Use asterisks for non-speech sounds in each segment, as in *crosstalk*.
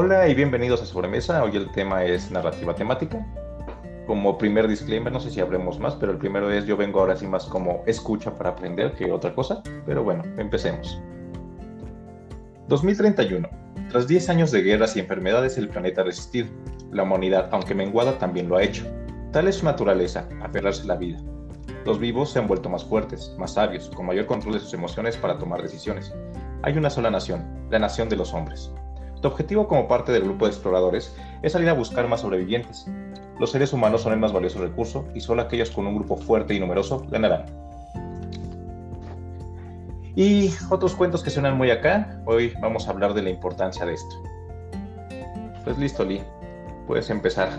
Hola y bienvenidos a Sobremesa. Hoy el tema es narrativa temática. Como primer disclaimer, no sé si hablemos más, pero el primero es yo vengo ahora sí más como escucha para aprender que otra cosa. Pero bueno, empecemos. 2031. Tras 10 años de guerras y enfermedades, el planeta ha resistido. La humanidad, aunque menguada, también lo ha hecho. Tal es su naturaleza, aferrarse a la vida. Los vivos se han vuelto más fuertes, más sabios, con mayor control de sus emociones para tomar decisiones. Hay una sola nación, la nación de los hombres. Tu objetivo como parte del grupo de exploradores es salir a buscar más sobrevivientes. Los seres humanos son el más valioso recurso y solo aquellos con un grupo fuerte y numeroso ganarán. Y otros cuentos que suenan muy acá, hoy vamos a hablar de la importancia de esto. Pues listo, Lee, puedes empezar.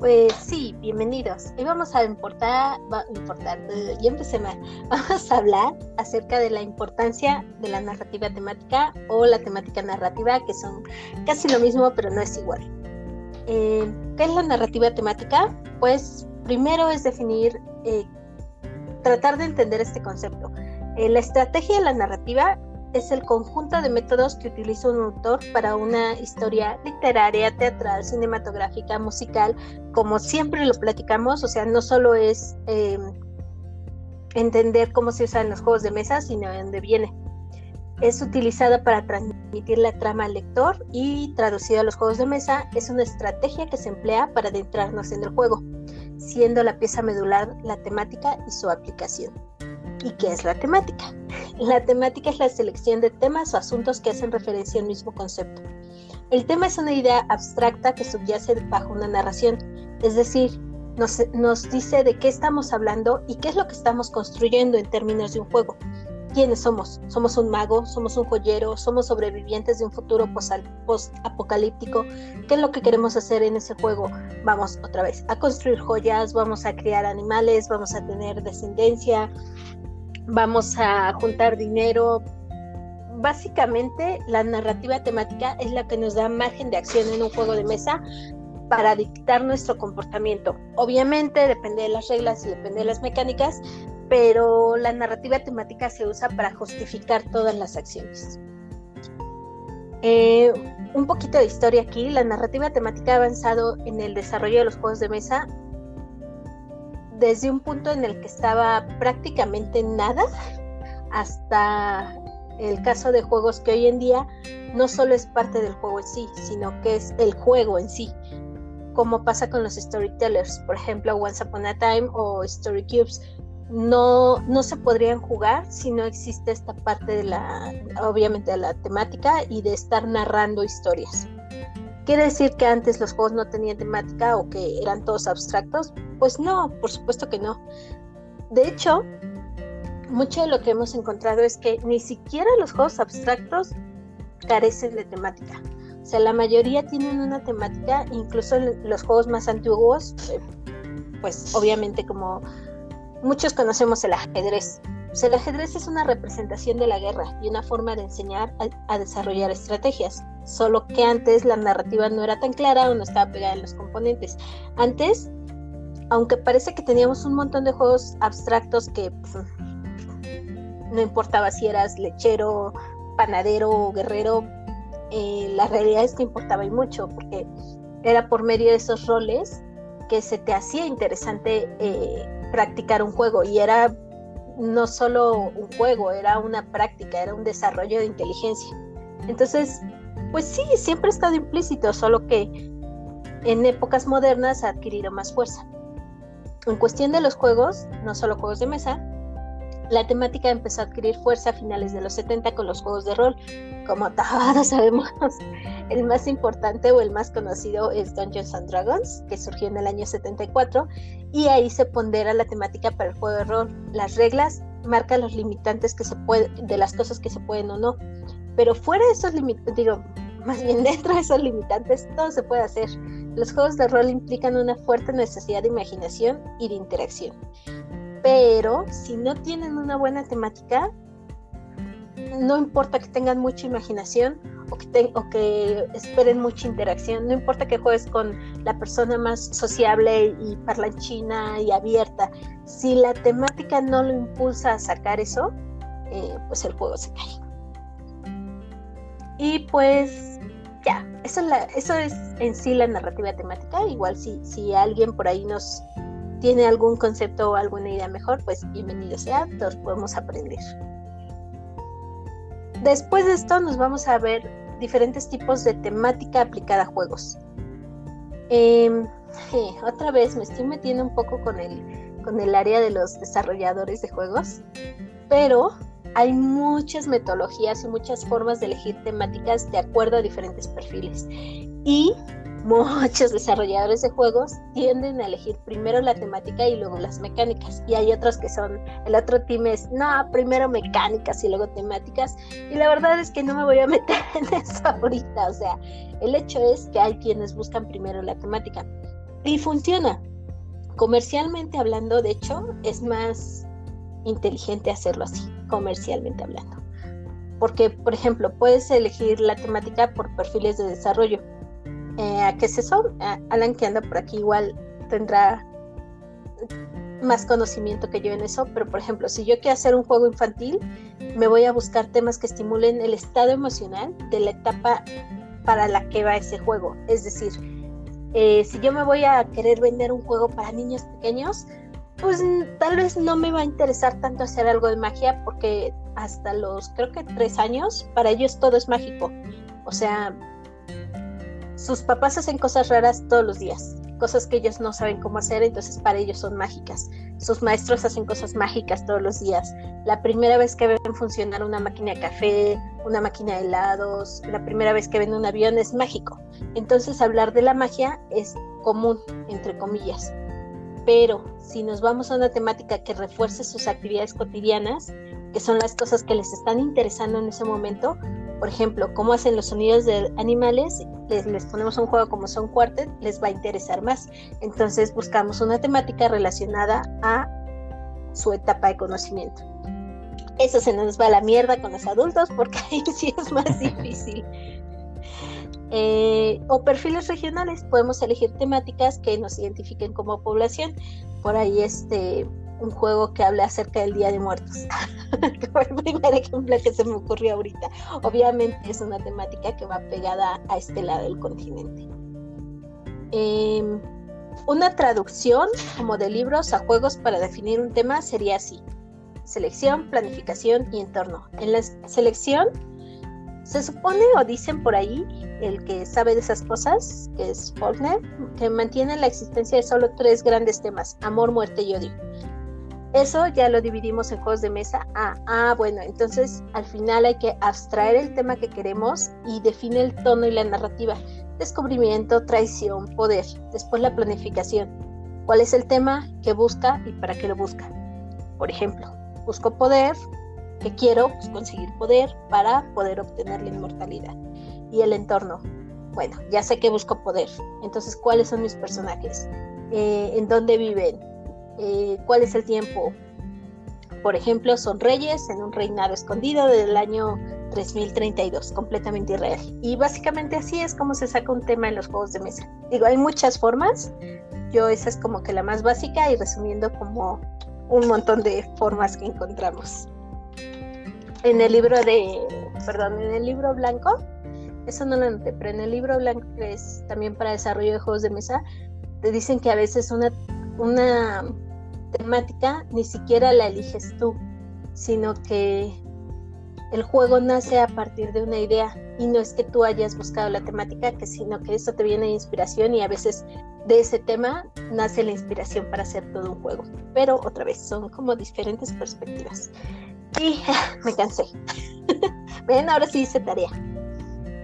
Pues sí, bienvenidos. Hoy vamos a importar, va, importar, uh, ya empecé mal. *laughs* Vamos a hablar acerca de la importancia de la narrativa temática o la temática narrativa, que son casi lo mismo, pero no es igual. Eh, ¿Qué es la narrativa temática? Pues primero es definir, eh, tratar de entender este concepto. Eh, la estrategia de la narrativa es el conjunto de métodos que utiliza un autor para una historia literaria, teatral, cinematográfica, musical, como siempre lo platicamos, o sea, no solo es eh, entender cómo se usan los juegos de mesa, sino de dónde viene. Es utilizada para transmitir la trama al lector y traducida a los juegos de mesa, es una estrategia que se emplea para adentrarnos en el juego, siendo la pieza medular la temática y su aplicación. ¿Y qué es la temática? La temática es la selección de temas o asuntos que hacen referencia al mismo concepto. El tema es una idea abstracta que subyace bajo una narración, es decir, nos, nos, dice de qué estamos hablando y qué es lo que estamos construyendo en términos de un juego. ¿Quiénes somos? ¿Somos un mago? ¿Somos un joyero? ¿Somos sobrevivientes de un futuro post-apocalíptico? ¿Qué es lo que queremos hacer en ese juego? Vamos otra vez a construir joyas, vamos a criar animales, vamos a tener descendencia, vamos a juntar dinero. Básicamente, la narrativa temática es la que nos da margen de acción en un juego de mesa para dictar nuestro comportamiento. Obviamente depende de las reglas y depende de las mecánicas, pero la narrativa temática se usa para justificar todas las acciones. Eh, un poquito de historia aquí, la narrativa temática ha avanzado en el desarrollo de los juegos de mesa desde un punto en el que estaba prácticamente nada hasta el caso de juegos que hoy en día no solo es parte del juego en sí, sino que es el juego en sí, como pasa con los storytellers, por ejemplo, Once Upon a Time o Story Cubes. No, no se podrían jugar si no existe esta parte de la, obviamente, de la temática y de estar narrando historias. ¿Quiere decir que antes los juegos no tenían temática o que eran todos abstractos? Pues no, por supuesto que no. De hecho, mucho de lo que hemos encontrado es que ni siquiera los juegos abstractos carecen de temática. O sea, la mayoría tienen una temática, incluso los juegos más antiguos, eh, pues obviamente como muchos conocemos el ajedrez. O sea, el ajedrez es una representación de la guerra y una forma de enseñar a, a desarrollar estrategias solo que antes la narrativa no era tan clara o no estaba pegada en los componentes. Antes, aunque parece que teníamos un montón de juegos abstractos que pues, no importaba si eras lechero, panadero o guerrero, eh, la realidad es que importaba y mucho, porque era por medio de esos roles que se te hacía interesante eh, practicar un juego y era no solo un juego, era una práctica, era un desarrollo de inteligencia. Entonces, pues sí, siempre ha estado implícito, solo que en épocas modernas ha adquirido más fuerza. En cuestión de los juegos, no solo juegos de mesa, la temática empezó a adquirir fuerza a finales de los 70 con los juegos de rol. Como todos *laughs* sabemos, el más importante o el más conocido es Dungeons and Dragons, que surgió en el año 74, y ahí se pondera la temática para el juego de rol. Las reglas marcan los limitantes que se puede, de las cosas que se pueden o no. Pero fuera de esos limitantes, digo, *laughs* más bien dentro de esos limitantes, todo se puede hacer. Los juegos de rol implican una fuerte necesidad de imaginación y de interacción. Pero si no tienen una buena temática, no importa que tengan mucha imaginación o que, o que esperen mucha interacción, no importa que juegues con la persona más sociable y parlanchina y abierta, si la temática no lo impulsa a sacar eso, eh, pues el juego se cae. Y pues ya, eso, es en sí la narrativa temática. Igual si, si alguien por ahí nos tiene algún concepto o alguna idea mejor, pues bienvenido sea, todos podemos aprender. Después de esto nos vamos a ver diferentes tipos de temática aplicada a juegos. Em, otra vez me estoy metiendo un poco con el, con el área de los desarrolladores de juegos, pero hay muchas metodologías y muchas formas de elegir temáticas de acuerdo a diferentes perfiles. Y muchos *laughs* desarrolladores de juegos tienden a elegir primero la temática y luego las mecánicas. Y hay otros que son, el otro team es, no, primero mecánicas y luego temáticas. Y la verdad es que no me voy a *laughs* meter en eso ahorita. O sea, el hecho es que hay quienes buscan primero la temática. Y funciona. Comercialmente hablando, de hecho, es más inteligente hacerlo así, comercialmente hablando. Porque, por ejemplo, puedes elegir la temática por perfiles de desarrollo. Eh, ¿A qué es eso? Alan, que anda por aquí, igual tendrá más conocimiento que yo en eso, pero por ejemplo, si yo quiero hacer un juego infantil, me voy a buscar temas que estimulen el estado emocional de la etapa para la que va ese juego. Es decir, eh, si yo me voy a querer vender un juego para niños pequeños, pues tal vez no me va a interesar tanto hacer algo de magia porque hasta los creo que tres años para ellos todo es mágico. O sea, sus papás hacen cosas raras todos los días, cosas que ellos no saben cómo hacer, entonces para ellos son mágicas. Sus maestros hacen cosas mágicas todos los días. La primera vez que ven funcionar una máquina de café, una máquina de helados, la primera vez que ven un avión es mágico. Entonces hablar de la magia es común, entre comillas. Pero si nos vamos a una temática que refuerce sus actividades cotidianas, que son las cosas que les están interesando en ese momento, por ejemplo, cómo hacen los sonidos de animales, les, les, ponemos un juego como Son Quartet, les va a interesar más. Entonces buscamos una temática relacionada a su etapa de conocimiento. Eso se nos va a la mierda con los adultos porque *laughs* ahí sí es más difícil. Eh, o perfiles regionales, podemos elegir temáticas que nos identifiquen como población. Por ahí este un juego que habla acerca del Día de Muertos. *laughs* fue el primer ejemplo que se me ocurrió ahorita. Obviamente es una temática que va pegada a este lado del continente. Em, una traducción como de libros a juegos para definir un tema sería así. Selección, planificación y entorno. En la selección se supone o dicen por ahí el que sabe de esas cosas, que es Faulkner, que mantiene la existencia de solo tres grandes temas, amor, muerte y odio. Eso ya lo dividimos en juegos de mesa. Ah, ah, bueno, entonces al final hay que abstraer el tema que queremos y define el tono y la narrativa. Descubrimiento, traición, poder. Después la planificación. ¿Cuál es el tema que busca y para qué lo busca? Por ejemplo, busco poder, que quiero pues, conseguir poder para poder obtener la inmortalidad. Y el entorno. Bueno, ya sé que busco poder. Entonces, ¿cuáles son mis personajes? Eh, ¿En dónde viven? Eh, ¿Cuál es el tiempo? Por ejemplo, son reyes en un reinado escondido del año 3032, completamente irreal. Y básicamente así es como se saca un tema en los juegos de mesa. Digo, hay muchas formas. Yo esa es como que la más básica y resumiendo como un montón de formas que encontramos en el libro de, perdón, en el libro blanco, eso no lo anoté, pero en el libro blanco que es también para desarrollo de juegos de mesa, te dicen que a veces una, una temática ni siquiera la eliges tú, sino que el juego nace a partir de una idea y no es que tú hayas buscado la temática, que sino que eso te viene de inspiración y a veces de ese tema nace la inspiración para hacer todo un juego. Pero otra vez, son como diferentes perspectivas. Sí, *laughs* me cansé. *laughs* Ven, ahora sí hice tarea.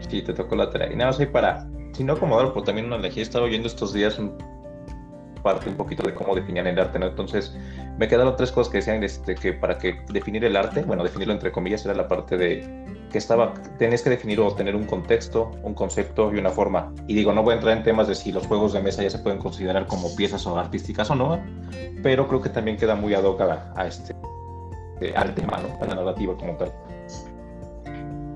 Sí, te tocó la tarea. Y nada más ahí para, si no acomodar, pues también una elegí. He estado oyendo estos días un parte un poquito de cómo definían el arte, ¿no? Entonces, me quedaron tres cosas que decían este, que para que definir el arte, bueno, definirlo entre comillas, era la parte de que estaba, tenés que definir o tener un contexto, un concepto y una forma. Y digo, no voy a entrar en temas de si los juegos de mesa ya se pueden considerar como piezas o artísticas o no, pero creo que también queda muy ad hoc a este, al tema, ¿no? a la narrativa como tal.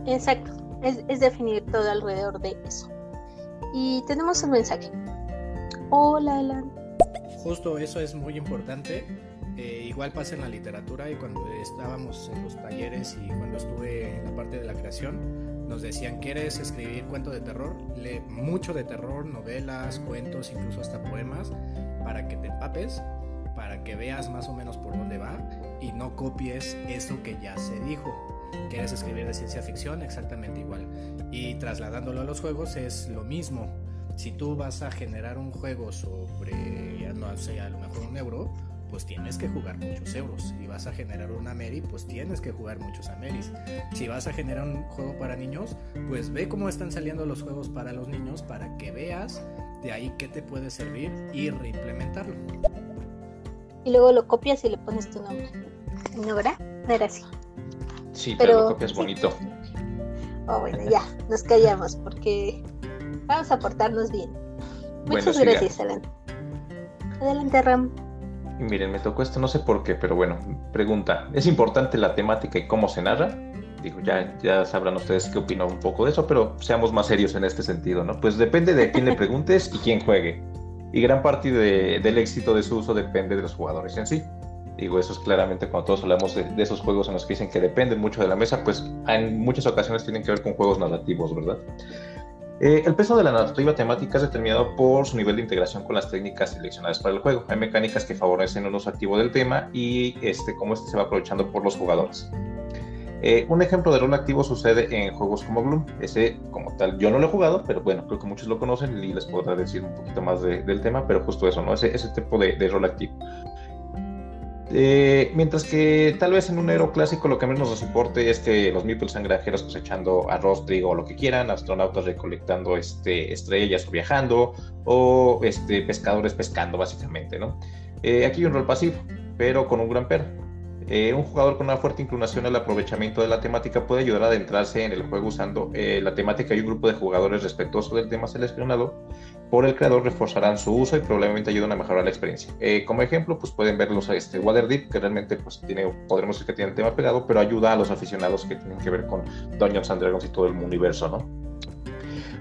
Exacto, es, definir todo alrededor de eso. Y tenemos un mensaje. Hola, Alan. Justo eso es muy importante. Eh, igual pasa en la literatura y cuando estábamos en los talleres y cuando estuve en la parte de la creación, nos decían, ¿quieres escribir cuento de terror? Lee mucho de terror, novelas, cuentos, incluso hasta poemas, para que te empapes, para que veas más o menos por dónde va y no copies eso que ya se dijo. ¿Quieres escribir de ciencia ficción? Exactamente igual. Y trasladándolo a los juegos es lo mismo. Si tú vas a generar un juego sobre, no sé, a lo mejor un euro, pues tienes que jugar muchos euros. Si vas a generar una Mary, pues tienes que jugar muchos Ameris. Si vas a generar un juego para niños, pues ve cómo están saliendo los juegos para los niños para que veas de ahí qué te puede servir y reimplementarlo. Y luego lo copias y le pones tu nombre. ¿No, verdad? Era así. Sí, pero, lo copias bonito. Oh, bueno, ya, nos callamos porque vamos a portarnos bien. Muchas gracias, Alan. Adelante, Ram. Y miren, me tocó esto, no sé por qué, pero bueno, pregunta, ¿es importante la temática y cómo se narra? Digo, ya, ya sabrán ustedes qué opino un poco de eso, pero seamos más serios en este sentido, ¿no? Pues depende de quién le preguntes y quién juegue. Y gran parte del éxito de su uso depende de los jugadores en sí. Digo, eso es claramente cuando todos hablamos de, de, esos juegos en los que dicen que dependen mucho de la mesa, pues en muchas ocasiones tienen que ver con juegos narrativos, ¿verdad? Eh, el peso de la narrativa temática es determinado por su nivel de integración con las técnicas seleccionadas para el juego. Hay mecánicas que favorecen un uso activo del tema y este, cómo este se va aprovechando por los jugadores. Eh, un ejemplo de rol activo sucede en juegos como Gloom. Ese, como tal, yo no lo he jugado, pero bueno, creo que muchos lo conocen y les podrá decir un poquito más del tema, pero justo eso, ¿no? Ese, ese tipo de, de rol activo. Eh, mientras que tal vez en un héroe clásico lo que menos nos importe es que los meeples sean granjeros cosechando arroz, trigo o lo que quieran, astronautas recolectando este, estrellas o viajando, o este, pescadores pescando básicamente, ¿no? Eh, aquí hay un rol pasivo, pero con un gran pero. Eh, un jugador con una fuerte inclinación al aprovechamiento de la temática puede ayudar a adentrarse en el juego usando la temática y un grupo de jugadores respetuoso del tema seleccionado por el creador reforzarán su uso y probablemente ayuden a mejorar la experiencia. Eh, como ejemplo, pues pueden ver los este, Waterdeep, que realmente pues tiene, podremos decir que tiene el tema pegado, pero ayuda a los aficionados que tienen que ver con Dungeons and Dragons y todo el universo, ¿no?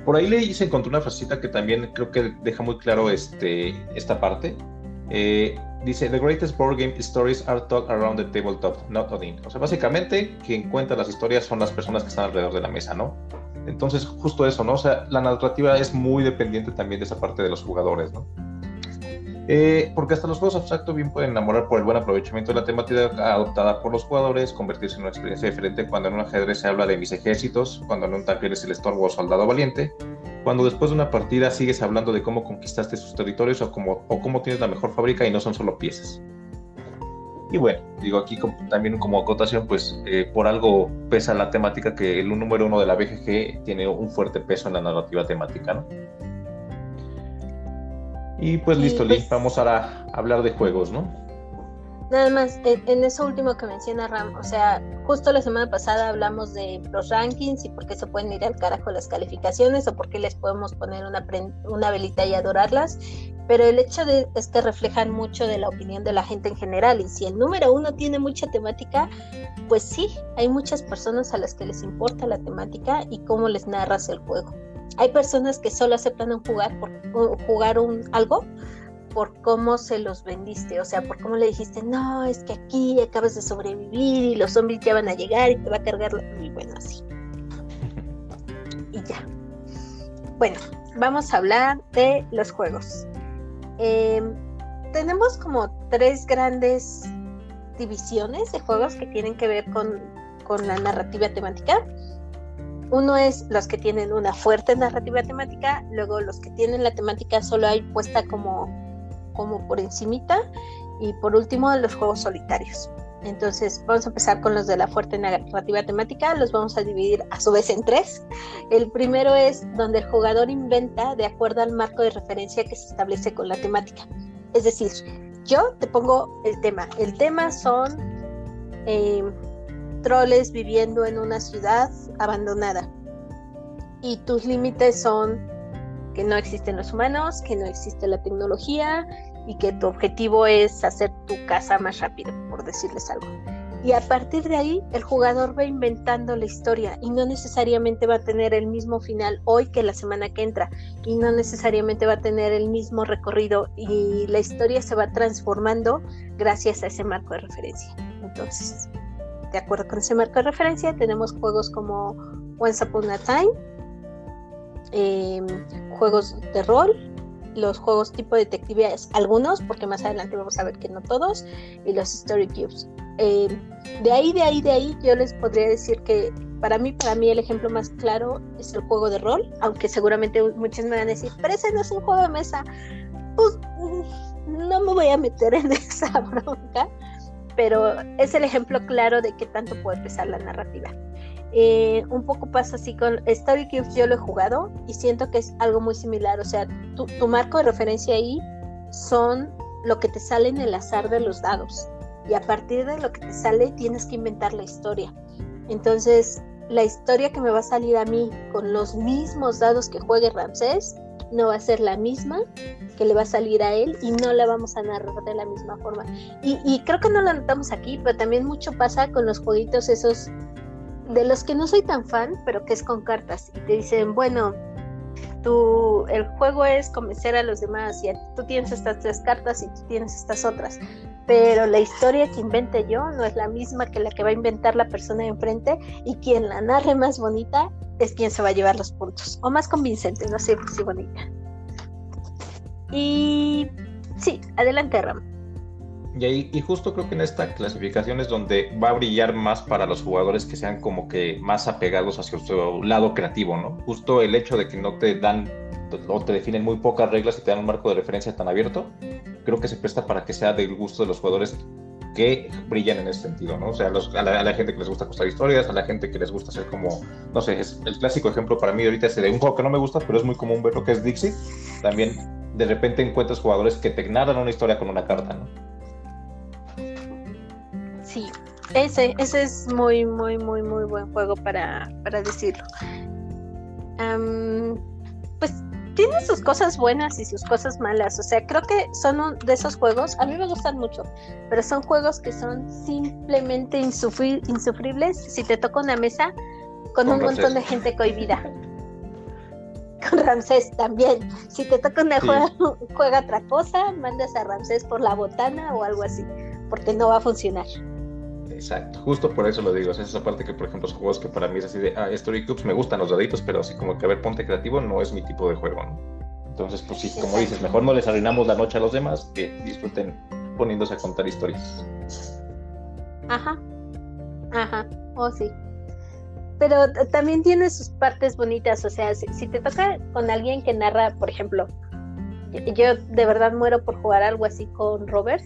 Por ahí le se encontró una frasecita que también creo que deja muy claro este, esta parte. Eh, dice, The greatest board game stories are told around the tabletop, not within. O sea, básicamente, quien cuenta las historias son las personas que están alrededor de la mesa, ¿no? Entonces, justo eso, ¿no? O sea, la narrativa es muy dependiente también de esa parte de los jugadores, ¿no? Eh, porque hasta los juegos abstractos bien pueden enamorar por el buen aprovechamiento de la temática adoptada por los jugadores, convertirse en una experiencia diferente cuando en un ajedrez se habla de mis ejércitos, cuando en un taller es el estorbo o soldado valiente, cuando después de una partida sigues hablando de cómo conquistaste sus territorios o cómo, o cómo tienes la mejor fábrica y no son solo piezas. Y bueno, digo aquí también como acotación, pues eh, por algo pesa la temática que el número uno de la BGG tiene un fuerte peso en la narrativa temática, ¿no? Y pues listo, pues vamos ahora a hablar de juegos, ¿no? Nada más, en, eso último que menciona Ram, o sea, justo la semana pasada hablamos de los rankings y por qué se pueden ir al carajo las calificaciones o por qué les podemos poner una, una velita y adorarlas, pero el hecho de, es que reflejan mucho de la opinión de la gente en general y si el número uno tiene mucha temática, pues sí, hay muchas personas a las que les importa la temática y cómo les narras el juego. Hay personas que solo aceptan jugar por jugar un algo por cómo se los vendiste, o sea, por cómo le dijiste, no, es que aquí acabas de sobrevivir y los zombies ya van a llegar y te va a cargar, y bueno, así. Y ya. Bueno, vamos a hablar de los juegos. Em, tenemos como tres grandes divisiones de juegos que tienen que ver con, con la narrativa temática. Uno es los que tienen una fuerte narrativa temática, luego los que tienen la temática solo hay puesta como como por encimita y por último los juegos solitarios. Entonces vamos a empezar con los de la fuerte narrativa temática, los vamos a dividir a su vez en tres. El primero es donde el jugador inventa de acuerdo al marco de referencia que se establece con la temática. Es decir, yo te pongo el tema. El tema son em, troles viviendo en una ciudad abandonada. Y tus límites son que no existen los humanos, que no existe la tecnología, y que tu objetivo es hacer tu casa más rápido, por decirles algo. Y a partir de ahí, el jugador va inventando la historia y no necesariamente va a tener el mismo final hoy que la semana que entra y no necesariamente va a tener el mismo recorrido y la historia se va transformando gracias a ese marco de referencia. Entonces, de acuerdo con ese marco de referencia, tenemos juegos como Once Upon a Time, em, juegos de rol, los juegos tipo detectives, algunos, porque más adelante vamos a ver que no todos, y los Story Cubes. Em, de ahí, de ahí, de ahí, yo les podría decir que para mí, para mí el ejemplo más claro es el juego de rol, aunque seguramente muchos me van a decir, pero ese no es un juego de mesa. Pues no me voy a meter en *laughs* esa bronca, pero es el ejemplo claro de qué tanto puede pesar la narrativa. Eh, un poco pasa así con Story Cubes, yo lo he jugado y siento que es algo muy similar, o sea, tu, tu marco de referencia ahí son lo que te sale en el azar de los dados y a partir de lo que te sale tienes que inventar la historia. Entonces, la historia que me va a salir a mí con los mismos dados que juegue Ramsés no va a ser la misma que le va a salir a él y no la vamos a narrar de la misma forma. Y, creo que no lo notamos aquí, pero también mucho pasa con los jueguitos esos de los que no soy tan fan, pero que es con cartas. Y te dicen, bueno, tú, el juego es convencer a los demás y tú tienes estas tres cartas y tú tienes estas otras pero la historia que invente yo no es la misma que la que va a inventar la persona de enfrente y quien la narre más bonita es quien se va a llevar los puntos, o más convincente, no sé si bonita. Y sí, adelante Ram. Y, y justo creo que en esta clasificación es donde va a brillar más para los jugadores que sean como que más apegados hacia su lado creativo, ¿no? Justo el hecho de que no te dan o te definen muy pocas reglas y te dan un marco de referencia tan abierto, creo que se presta para que sea del gusto de los jugadores que brillan en ese sentido, ¿no? O sea, a, la, gente que les gusta contar historias, a la gente que les gusta hacer como, no sé, es el clásico ejemplo para mí ahorita es de un juego que no me gusta, pero es muy común verlo, que es Dixie. También de repente encuentras jugadores que te narran una historia con una carta, ¿no? Sí, ese, ese es muy, muy, muy, muy buen juego para, para decirlo. pues tiene sus cosas buenas y sus cosas malas. O sea, creo que son de esos juegos, a mí me gustan mucho, pero son juegos que son simplemente insufribles si te toca una mesa con, un montón de gente cohibida. *laughs* Con Ramsés también. Si te toca una juega, juega otra cosa, mandas a Ramsés por la botana o algo así, porque no va a funcionar. Exacto, justo por eso lo digo. es esa parte que, por ejemplo, los juegos que para mí es así de, ah, Story Cubes me gustan los daditos, pero así como que, a ver, ponte creativo, no es mi tipo de juego, ¿no? Entonces, pues sí, como dices, mejor no les arruinamos la noche a los demás que disfruten poniéndose a contar historias. Ajá, ajá, oh sí. Pero también tiene sus partes bonitas, o sea, si te toca con alguien que narra, por ejemplo, yo de verdad muero por jugar algo así con Robert,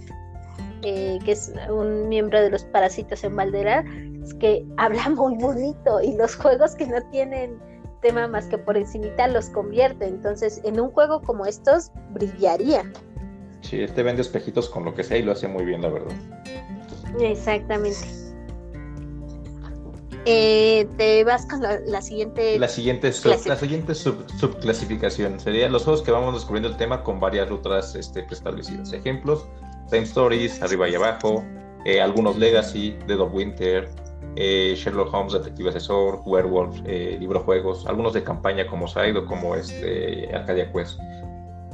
que es un miembro de los parásitos en Valdera, es que habla muy bonito y los juegos que no tienen tema más que por encimita los convierte. Entonces, en un juego como estos, brillaría. Sí, este vende espejitos con lo que sea y lo hace muy bien, la verdad. Exactamente. Eh, te vas con la, siguiente. La siguiente, la siguiente subclasificación sería los juegos que vamos descubriendo el tema con varias rutas este, preestablecidas. Ejemplos: Same Stories, arriba y abajo, eh, algunos Legacy, Dead of Winter, eh, Sherlock Holmes, Detective Asesor, Werewolf, eh, libro juegos, algunos de campaña como Side o como este, Arcadia Quest.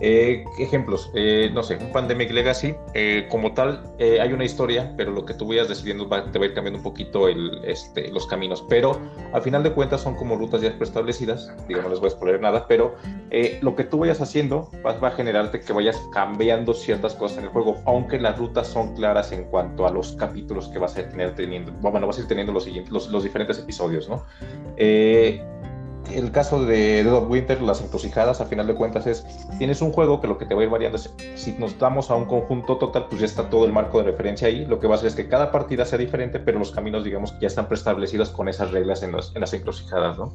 Eh, ejemplos, eh, no sé, un Pandemic Legacy, eh, como tal, hay una historia, pero lo que tú vayas decidiendo te va a ir cambiando un poquito el, este, los caminos. Pero al final de cuentas son como rutas ya preestablecidas, digo, no les voy a exponer nada, pero lo que tú vayas haciendo va, a generarte que vayas cambiando ciertas cosas en el juego, aunque las rutas son claras en cuanto a los capítulos que vas a tener teniendo, bueno, vas a ir teniendo los, los, los diferentes episodios, ¿no? El caso de Dead of Winter, las encrucijadas, a final de cuentas es, tienes un juego que lo que te va a ir variando es, si nos damos a un conjunto total, pues ya está todo el marco de referencia ahí, lo que va a hacer es que cada partida sea diferente, pero los caminos, digamos, ya están preestablecidos con esas reglas en, en las encrucijadas, ¿no?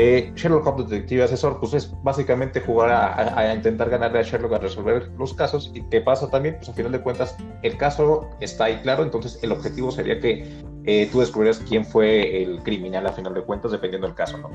Eh, Sherlock Holmes Detective Asesor, pues es básicamente jugar a, intentar ganarle a Sherlock a resolver los casos. ¿Y qué pasa también? Pues a final de cuentas, el caso está ahí claro, entonces el objetivo sería que eh, tú descubrieras quién fue el criminal a final de cuentas, dependiendo del caso, ¿no?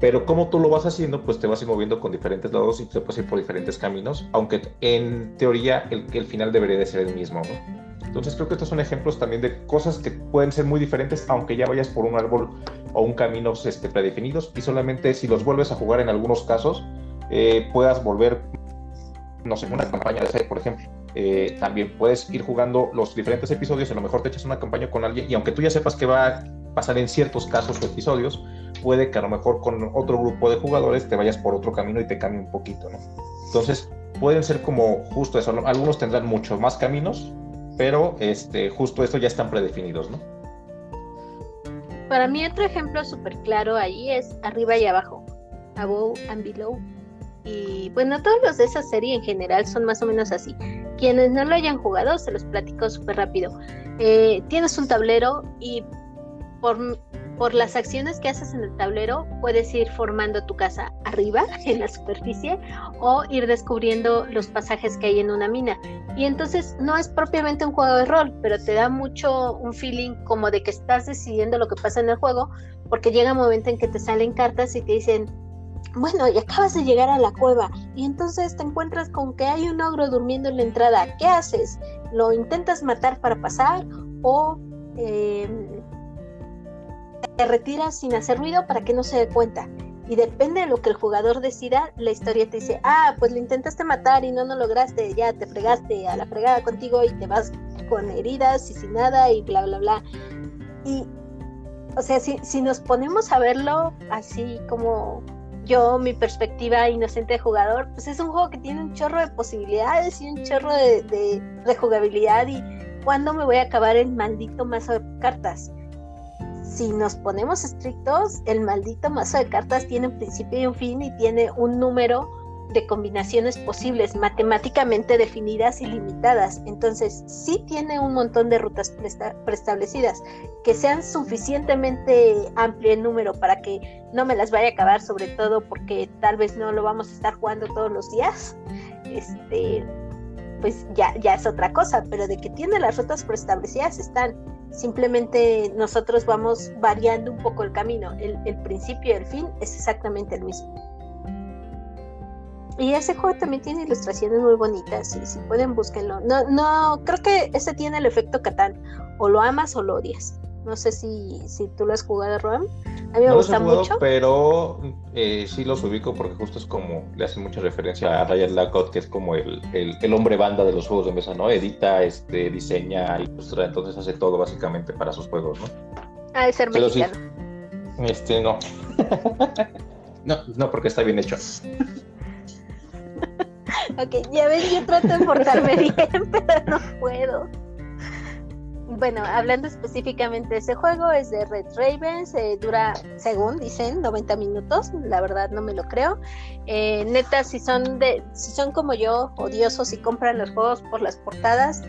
Pero como tú lo vas haciendo, pues te vas a ir moviendo con diferentes lados y te puedes ir por diferentes caminos, aunque en teoría el, el final debería de ser el mismo, ¿no? Entonces creo que estos son ejemplos también de cosas que pueden ser muy diferentes, aunque ya vayas por un árbol o un camino este, predefinidos, y solamente si los vuelves a jugar en algunos casos, eh, puedas volver, no sé, una campaña de por ejemplo. Eh, también puedes ir jugando los diferentes episodios, a lo mejor te echas una campaña con alguien y aunque tú ya sepas que va a pasar en ciertos casos o episodios, puede que a lo mejor con otro grupo de jugadores te vayas por otro camino y te cambie un poquito, ¿no? Entonces, pueden ser como justo eso, algunos tendrán muchos más caminos, pero este, justo esto ya están predefinidos, ¿no? Para mí otro ejemplo súper claro ahí es arriba y abajo, above and below. Y bueno, todos los de esa serie en general son más o menos así. Quienes no lo hayan jugado, se los platico súper rápido. Eh, tienes un tablero y por por las acciones que haces en el tablero, puedes ir formando tu casa arriba, en la superficie, o ir descubriendo los pasajes que hay en una mina. Y entonces no es propiamente un juego de rol, pero te da mucho un feeling como de que estás decidiendo lo que pasa en el juego, porque llega un momento en que te salen cartas y te dicen, bueno, y acabas de llegar a la cueva y entonces te encuentras con que hay un ogro durmiendo en la entrada. ¿Qué haces? ¿Lo intentas matar para pasar o eh, te retiras sin hacer ruido para que no se dé cuenta. Y depende de lo que el jugador decida, la historia te dice, ah, pues lo intentaste matar y no lo lograste, ya te fregaste a la fregada contigo y te vas con heridas y sin nada y bla, bla, bla. Y, o sea, si, si nos ponemos a verlo así como yo, mi perspectiva inocente de jugador, pues es un juego que tiene un chorro de posibilidades y un chorro de, de, de jugabilidad y cuándo me voy a acabar el maldito mazo de cartas si nos ponemos estrictos, el maldito mazo de cartas tiene un principio y un fin y tiene un número de combinaciones posibles, matemáticamente definidas y limitadas. Entonces, sí tiene un montón de rutas preestablecidas, que sean suficientemente amplio el número para que no me las vaya a acabar, sobre todo porque tal vez no lo vamos a estar jugando todos los días. Este, pues ya, ya es otra cosa, pero de que tiene las rutas preestablecidas están simplemente nosotros vamos variando un poco el camino. El, principio y el fin es exactamente el mismo. Y ese juego también tiene ilustraciones muy bonitas, y si pueden búsquenlo. No, no, creo que ese tiene el efecto Catán, o lo amas o lo odias. No sé si, si tú lo has jugado, Ron. A mí me gusta mucho. Pero eh, sí los ubico porque justo es como, le hacen mucha referencia a Ryan Lacott, que es como el, el, hombre banda de los juegos de mesa, ¿no? Edita, este, diseña, ilustra, entonces hace todo básicamente para sus juegos, ¿no? Ah, de ser mexicano. este, no. *laughs* no, no, porque está bien hecho. *laughs* ok, ya ven, yo trato de portarme *laughs* bien, pero no puedo bueno, hablando específicamente de ese juego, es de Red Ravens, eh, dura, según dicen, 90 minutos, la verdad no me lo creo. Eh, neta, si son, de, si son como yo, odiosos y compran los juegos por las portadas,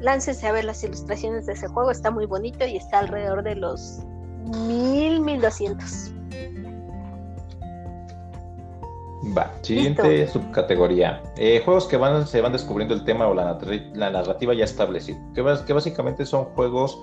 láncense a ver las ilustraciones de ese juego, está muy bonito y está alrededor de los mil, mil doscientos. Va, siguiente subcategoría. Eh, juegos que van, se van descubriendo el tema o la, narrativa ya establecida. Que, que básicamente son juegos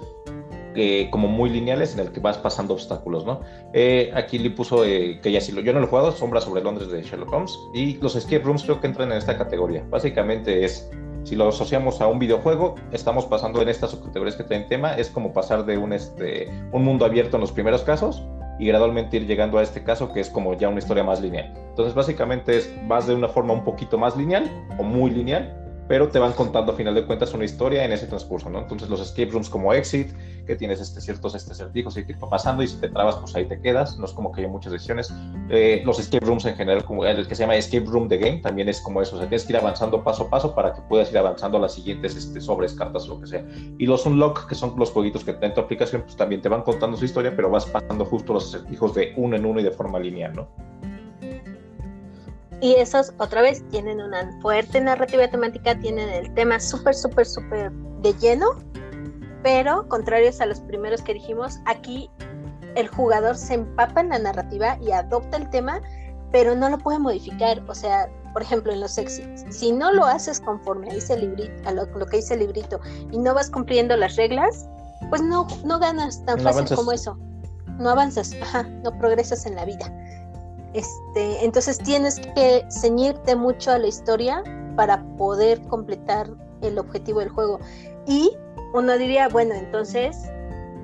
eh, como muy lineales en el que vas pasando obstáculos, ¿no? Eh, aquí le puso que ya si lo, yo no lo he jugado, Sombra sobre Londres de Sherlock Holmes. Y los escape rooms creo que entran en esta categoría. Básicamente es, si lo asociamos a un videojuego, estamos pasando en estas subcategorías que tienen tema, es como pasar de un, este, un mundo abierto en los primeros casos y gradualmente ir llegando a este caso que es como ya una historia más lineal. Entonces básicamente es, vas de una forma un poquito más lineal o muy lineal pero te van contando a final de cuentas una historia en ese transcurso, ¿no? Entonces los escape rooms como Exit, que tienes este, ciertos este, certijos y que va pasando y si te trabas, pues ahí te quedas, no es como que haya muchas decisiones. Eh, los escape rooms en general, como el que se llama Escape Room The Game, también es como eso, o sea, tienes que ir avanzando paso a paso para que puedas ir avanzando a las siguientes este, sobres, cartas o lo que sea. Y los Unlock, que son los jueguitos que en tu aplicación, pues también te van contando su historia, pero vas pasando justo los acertijos de uno en uno y de forma lineal, ¿no? Y esos, otra vez, tienen una fuerte narrativa temática, tienen el tema súper, súper, súper de lleno, pero contrarios a los primeros que dijimos, aquí el jugador se empapa en la narrativa y adopta el tema, pero no lo puede modificar. O sea, por ejemplo, en los exits, si no lo haces conforme a, ese librito, a lo, que dice el librito y no vas cumpliendo las reglas, pues no, no ganas tan fácil como eso. No avanzas, ajá, no progresas en la vida. Este, entonces tienes que ceñirte mucho a la historia para poder completar el objetivo del juego. Y uno diría, bueno, entonces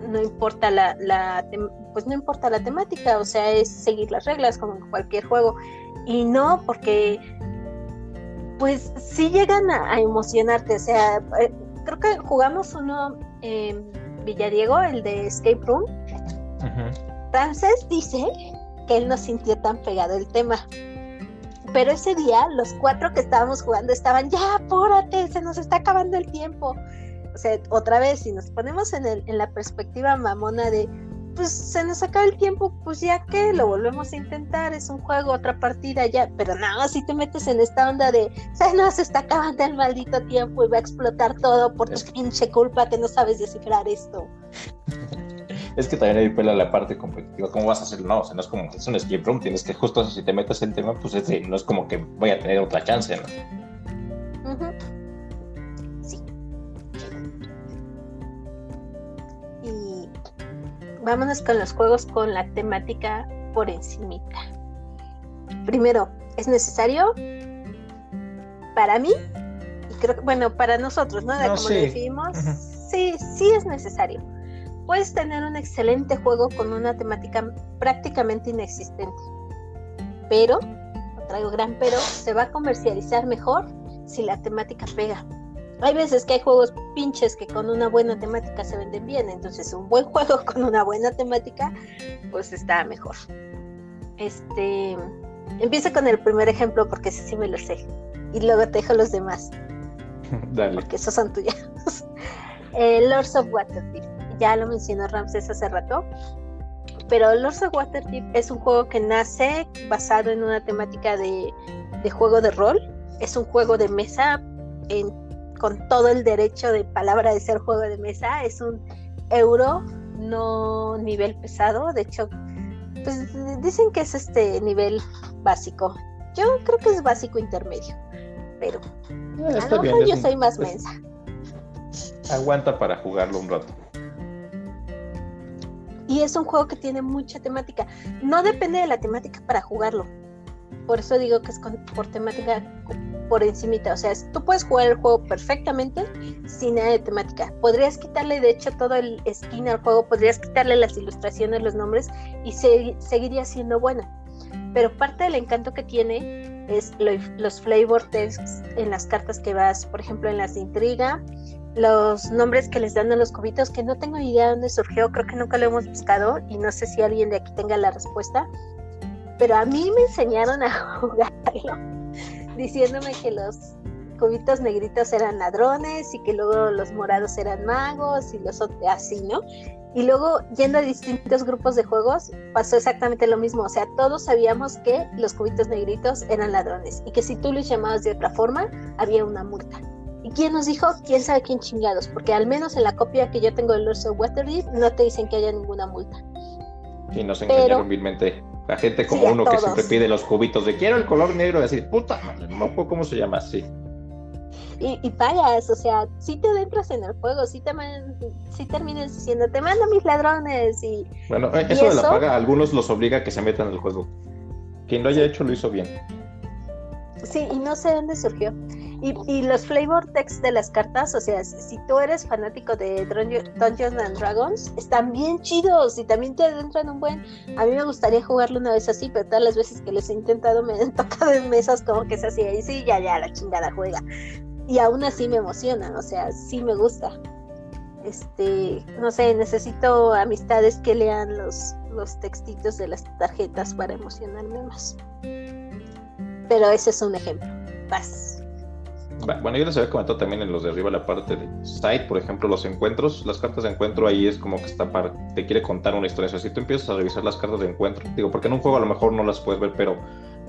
no importa la, pues no importa la temática, o sea, es seguir las reglas como en cualquier juego. Y no, porque pues sí llegan a, emocionarte, o sea, eh, creo que jugamos uno en Villadiego, el de Escape Room. Frances dice que él no sintió tan pegado el tema. Pero ese día los cuatro que estábamos jugando estaban, ya, apúrate, se nos está acabando el tiempo. O sea, otra vez, si nos ponemos en, el, en la perspectiva mamona de, pues se nos acaba el tiempo, pues ya que lo volvemos a intentar, es un juego, otra partida ya, pero no, si te metes en esta onda de se nos está acabando el maldito tiempo y va a explotar todo por tu pinche culpa que no sabes descifrar esto. *laughs* Es que también hay pela la parte competitiva, ¿cómo vas a hacer? No, o sea, no es como, es un escape room, tienes que justo si te metes en tema, pues no es como que voy a tener otra chance, ¿no? Sí. Y vámonos con los juegos con la temática por encimita. Primero, ¿es necesario? Para mí, y creo que, bueno, para nosotros, ¿no? De como sí. decidimos, sí, sí es necesario. Puedes tener un excelente juego con una temática prácticamente inexistente, pero, traigo gran pero, se va a comercializar mejor si la temática pega. Hay veces que hay juegos pinches que con una buena temática se venden bien, entonces un buen *laughs* juego con una buena temática pues está mejor. Este, empieza con el primer ejemplo porque ese sí me lo sé y luego te dejo los demás. *laughs* Dale. Porque esos son tuyos. *laughs* eh, Lords of Waterdeep, ya lo mencionó Ramses hace rato, pero Lords of Waterdeep es un juego que nace basado en una temática de, de juego de rol. Es un juego de mesa en con todo el derecho de palabra de ser juego de mesa. Es un euro, no nivel pesado. De hecho, pues dicen que es este nivel básico. Yo creo que es básico intermedio. Pero eh, a lo mejor yo soy más mensa. Aguanta para jugarlo un rato. Y es un juego que tiene mucha temática. No depende de la temática para jugarlo. Por eso digo que es por temática por encimita, o sea, tú puedes jugar el juego perfectamente sin nada de temática. Podrías quitarle, de hecho, todo el skin al juego, podrías quitarle las ilustraciones, los nombres y se, seguiría siendo buena. Pero parte del encanto que tiene es lo, los flavor texts en las cartas que vas, por ejemplo, en las de intriga, los nombres que les dan a los cubitos, que no tengo idea de dónde surgió, creo que nunca lo hemos buscado y no sé si alguien de aquí tenga la respuesta, pero a mí me enseñaron a *laughs* jugarlo diciéndome que los cubitos negritos eran ladrones y que luego los morados eran magos y los así, ¿no? Y luego, yendo a distintos grupos de juegos, pasó exactamente lo mismo. O sea, todos sabíamos que los cubitos negritos eran ladrones y que si tú los llamabas de otra forma, había una multa. ¿Y quién nos dijo? ¿Quién sabe quién chingados? Porque al menos en la copia que yo tengo del Lords of Waterdeep no te dicen que haya ninguna multa. Sí, nos engañaron vilmente. La gente como uno que siempre pide los cubitos de quiero el color negro y decir, puta madre, no cómo se llama así. Y, y, pagas, o sea, si te adentras en el juego, si, te si terminas diciendo, te mando mis ladrones y... Bueno, eh, eso, de la paga, a algunos los obliga a que se metan en el juego. Quien lo haya hecho lo hizo bien. Sí, y no sé dónde surgió. Y, y, los flavor text de las cartas, o sea, si tú eres fanático de Dungeons and Dragons, están bien chidos y también te adentran un buen. A mí me gustaría jugarlo una vez así, pero todas las veces que les he intentado me *laughs* han tocado en mesas como que es así, ahí sí, ya, ya, la chingada juega. Y aún así me emocionan, o sea, sí me gusta. Este, no sé, necesito amistades que lean los, los textitos de las tarjetas para emocionarme más. Pero ese es un ejemplo. Vas. Bueno, yo les había comentado también en los de arriba la parte de site, por ejemplo, los encuentros, las cartas de encuentro ahí es como que está para, te quiere contar una historia. O sea, si tú empiezas a revisar las cartas de encuentro, digo, porque en un juego a lo mejor no las puedes ver, pero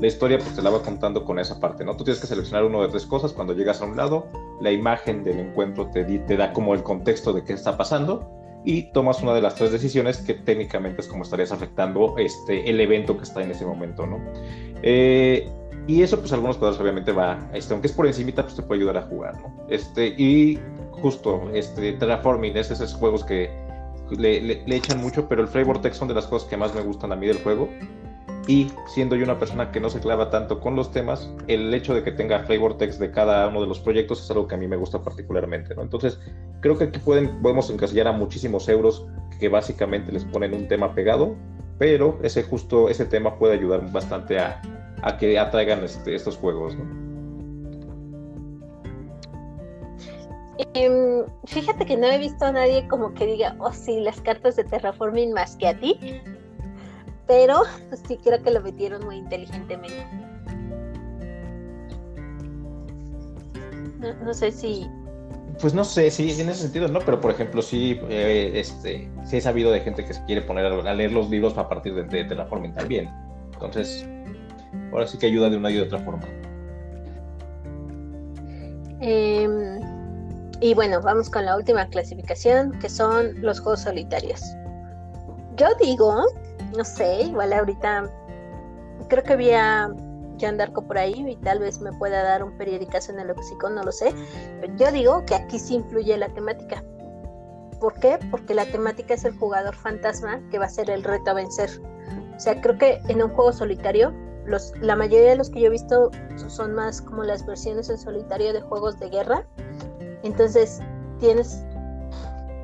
la historia pues te la va contando con esa parte, ¿no? Tú tienes que seleccionar uno de tres cosas cuando llegas a un lado, la imagen del encuentro te, te da como el contexto de qué está pasando y tomas una de las tres decisiones que técnicamente es como estarías afectando este, el evento que está en ese momento, ¿no? Eh, y eso, pues, algunos cuadros obviamente va, este, aunque es por encimita, pues te puede ayudar a jugar, ¿no? Este, y justo, este, Terraforming es esos juegos que le, le, echan mucho, pero el flavor text son de las cosas que más me gustan a mí del juego. Y siendo yo una persona que no se clava tanto con los temas, el hecho de que tenga flavor text de cada uno de los proyectos es algo que a mí me gusta particularmente, ¿no? Entonces, creo que aquí pueden, podemos encasillar a muchísimos euros que básicamente les ponen un tema pegado, pero ese justo, ese tema puede ayudar bastante a, a que atraigan este, estos juegos, ¿no? Eh, fíjate que no he visto a nadie como que diga, oh sí, las cartas de Terraforming más que a ti. pero sí creo que lo metieron muy inteligentemente. No, sé si... Pues no sé, sí, en ese sentido, ¿no? Pero por ejemplo, sí, eh, este, sí he sabido de gente que se quiere poner a, leer los libros a partir de, de, la forma también. Entonces, ahora sí que ayuda de una y de otra forma. Em, y bueno, vamos con la última clasificación, que son los juegos solitarios. Yo digo, no sé, igual ahorita creo que había Jean Darko por ahí y tal vez me pueda dar un periódicazo en el lexicon, no lo sé. Pero yo digo que aquí sí influye la temática. ¿Por qué? Porque la temática es el jugador fantasma que va a ser el reto a vencer. O sea, creo que en un juego solitario, la mayoría de los que yo he visto son más como las versiones en solitario de juegos de guerra. Entonces, tienes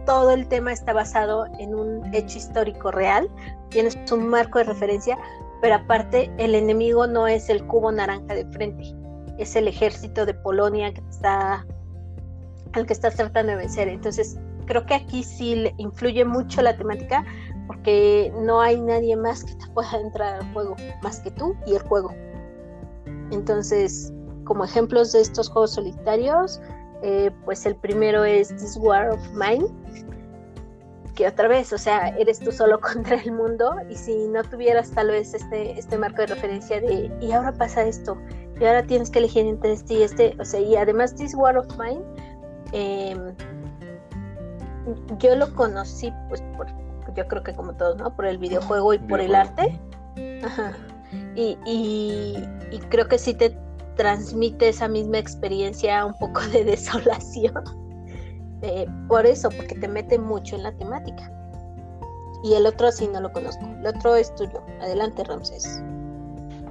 todo el tema está basado en un hecho histórico real, tienes un marco de referencia, pero aparte el enemigo no es el cubo naranja de frente, es el ejército de Polonia que está al que estás tratando de vencer. Entonces, creo que aquí sí influye mucho la temática porque no hay nadie más que te pueda entrar al juego más que tú y el juego. Entonces, como ejemplos de estos juegos solitarios, eh, pues el primero es This War of Mine, que otra vez, o sea, eres tú solo *laughs* contra el mundo y si no tuvieras tal vez este, este marco de referencia de, y ahora pasa esto, y ahora tienes que elegir entre este y este, o sea, y además This War of Mine, em, yo lo conocí, pues, por, yo creo que como todos, ¿no? Por el videojuego y por el arte. Y, y creo que sí te transmite esa misma experiencia un poco de *laughs* desolación. Eh, por eso, porque te mete mucho en la temática. Y el otro sí no lo conozco. El otro es tuyo. Adelante, Ramses.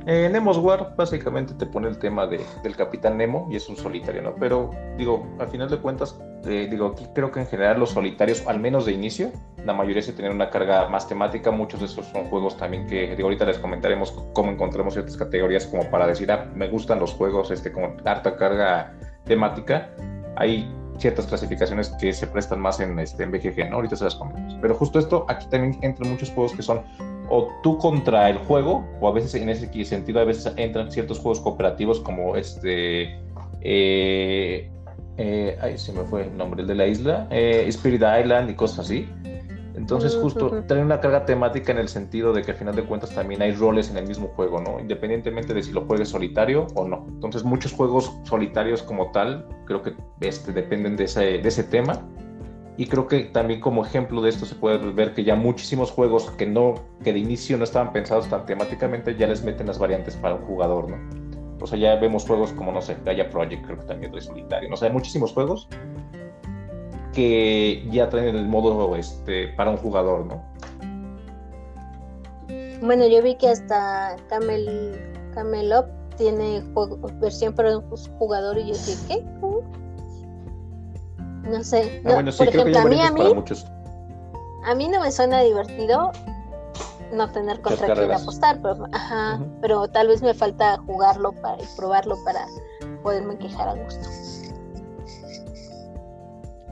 Eh, Nemo's War básicamente te pone el tema de, del Capitán Nemo y es un solitario, ¿no? Pero digo, al final de cuentas, eh, digo, aquí creo que en general los solitarios, al menos de inicio, la mayoría se tienen una carga más temática. Muchos de esos son juegos también que digo, ahorita les comentaremos cómo encontramos ciertas categorías como para decir, ah, me gustan los juegos este, con harta carga temática. Hay ciertas clasificaciones que se prestan más en, este, en BGG, ¿no? Ahorita se las comentamos. Pero justo esto, aquí también entran muchos juegos que son o tú contra el juego, o a veces en ese sentido, a veces entran ciertos juegos cooperativos como este. Eh, eh, ay, se me fue el nombre, el de la isla, eh, Spirit Island y cosas así. Entonces, justo uh una carga temática en el sentido de que al final de cuentas también hay roles en el mismo juego, ¿no? Independientemente de si lo juegues solitario o no. Entonces, muchos juegos solitarios como tal, creo que este, dependen de ese, de ese tema y creo que también como ejemplo de esto se puede ver que ya muchísimos juegos que no que de inicio no estaban pensados tan temáticamente ya les meten las variantes para un jugador, ¿no? O sea, ya vemos juegos como, no sé, Gaia Project, creo que también es solitario. No sé, hay muchísimos juegos que ya traen el modo este, para un jugador, ¿no? Bueno, yo vi que hasta Camel, Camelot tiene versión para un jugador y yo dije, ¿qué? No sé. Ah, por ejemplo, a mí, a mí, a mí no me suena divertido no tener contra quién apostar, pero, ajá, pero tal vez me falta jugarlo para, y probarlo para poderme quejar a gusto.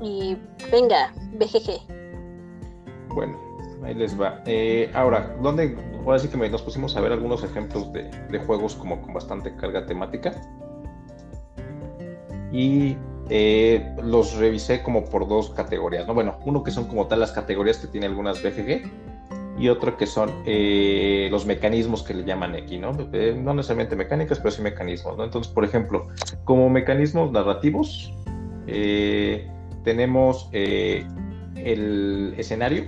Y venga, BGG. Bueno, ahí les va. Eh, ahora, ¿dónde? Ahora sí que nos pusimos a ver algunos ejemplos de, de juegos como con bastante carga temática. Y eh, los revisé como por dos categorías, ¿no? Bueno, uno que son como tal las categorías que tiene algunas BGG y otro que son eh, los mecanismos que le llaman aquí, ¿no? Eh, no necesariamente mecánicas, pero sí mecanismos, ¿no? Entonces, por ejemplo, como mecanismos narrativos, tenemos el escenario,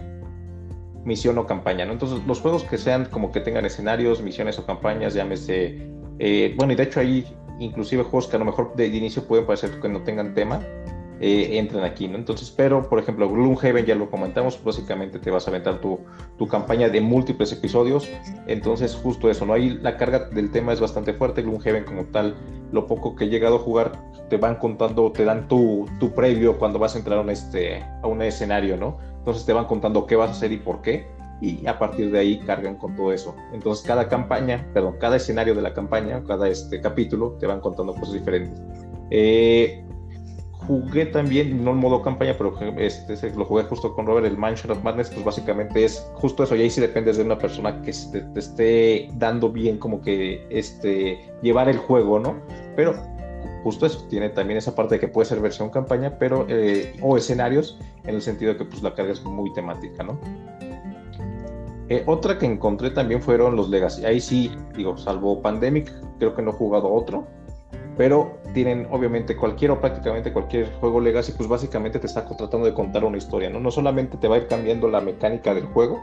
misión o campaña, ¿no? Entonces, los juegos que sean como que tengan escenarios, misiones o campañas, llámese, bueno, y de hecho ahí inclusive juegos que a lo mejor de inicio pueden parecer que no tengan tema, eh, entran aquí, ¿no? Entonces, pero, por ejemplo, Gloomhaven, ya lo comentamos, básicamente te vas a aventar tu, tu, campaña de múltiples episodios, entonces justo eso, ¿no? Ahí la carga del tema es bastante fuerte, Gloomhaven como tal, lo poco que he llegado a jugar, te van contando, te dan tu, tu previo cuando vas a entrar a un, este, a un escenario, ¿no? Entonces te van contando qué vas a hacer y por qué, y a partir de ahí cargan con todo eso. Entonces cada campaña, perdón, cada escenario de la campaña, cada este capítulo te van contando cosas diferentes. Eh, jugué también, no en modo campaña, pero este, lo jugué justo con Robert, el Mansion of Madness, pues básicamente es justo eso, y ahí sí dependes de una persona que te, esté dando bien como que este, llevar el juego, ¿no? Pero justo eso, tiene también esa parte de que puede ser versión campaña, pero, eh, o escenarios, en el sentido de que pues la carga es muy temática, ¿no? Eh, otra que encontré también fueron los Legacy. Ahí sí, digo, salvo Pandemic, creo que no he jugado otro pero tienen obviamente cualquier o prácticamente cualquier juego Legacy, pues básicamente te está tratando de contar una historia, ¿no? No solamente te va a ir cambiando la mecánica del juego,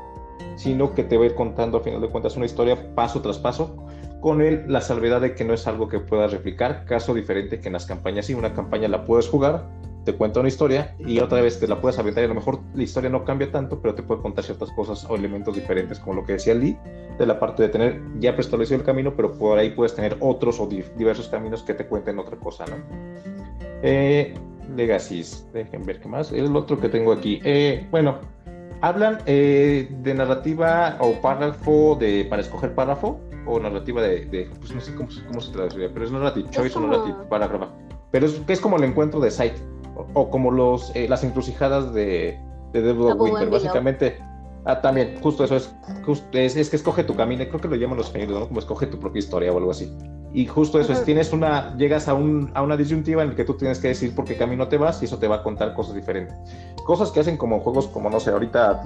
sino que te va a ir contando a final de cuentas una historia paso tras paso, con él la salvedad de que no es algo que puedas replicar, caso diferente que en las campañas, si una campaña la puedes jugar, te cuenta una historia y otra vez te la puedes aventar y a lo mejor la historia no cambia tanto, pero te puede contar ciertas cosas o elementos diferentes, como lo que decía Lee, de la parte de tener ya preestablecido el camino, pero por ahí puedes tener otros o diversos caminos que te cuenten otra cosa, ¿no? Eh, Legacies, dejen ver qué más. El otro que tengo aquí, eh, bueno, hablan eh, de narrativa o párrafo de, para escoger párrafo o narrativa de, pues no sé cómo, cómo se traduciría, pero es narrativa, choice o narrativa, párrafo. Pero es, es como el encuentro de site o, como los, eh, las encrucijadas de, de Devil of Winter. Básicamente, ah, también, justo eso es, es, que escoge tu camino, creo que lo llaman los españoles, ¿no? Como escoge tu propia historia o algo así. Y justo eso es, tienes una, llegas a, un, a una disyuntiva en la que tú tienes que decir por qué camino te vas y eso te va a contar cosas diferentes. Cosas que hacen como juegos como, no sé, ahorita,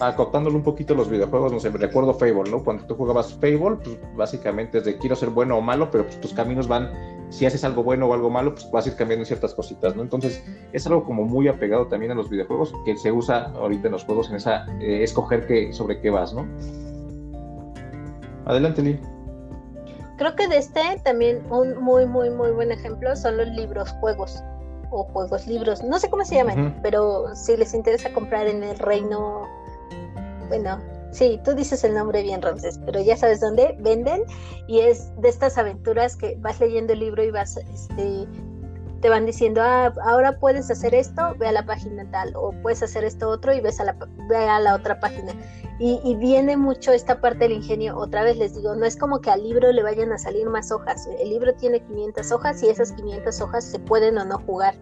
acotándole un poquito los videojuegos, no sé, recuerdo Fable, ¿no? Cuando tú jugabas Fable, pues básicamente es de quiero ser bueno o malo, pero pues, tus caminos van si haces algo bueno o algo malo, pues vas a ir cambiando ciertas cositas, ¿no? Entonces, es algo como muy apegado también a los videojuegos, que se usa ahorita en los juegos en esa eh, escoger qué, sobre qué vas, ¿no? Adelante, Lee. Creo que de este también un muy, muy, muy buen ejemplo son los libros juegos o juegos libros, no sé cómo se llaman, pero si les interesa comprar en el reino, bueno, Sí, tú dices el nombre bien, Ramses, pero ya sabes dónde venden y es de estas aventuras que vas leyendo el libro y vas, este, te van diciendo, ah, ahora puedes hacer esto, ve a la página tal, o puedes hacer esto otro y ves a la, ve a la otra página. Y, viene mucho esta parte del ingenio, otra vez les digo, no es como que al libro le vayan a salir más hojas, el libro tiene 500 hojas y esas 500 hojas se pueden o no jugar.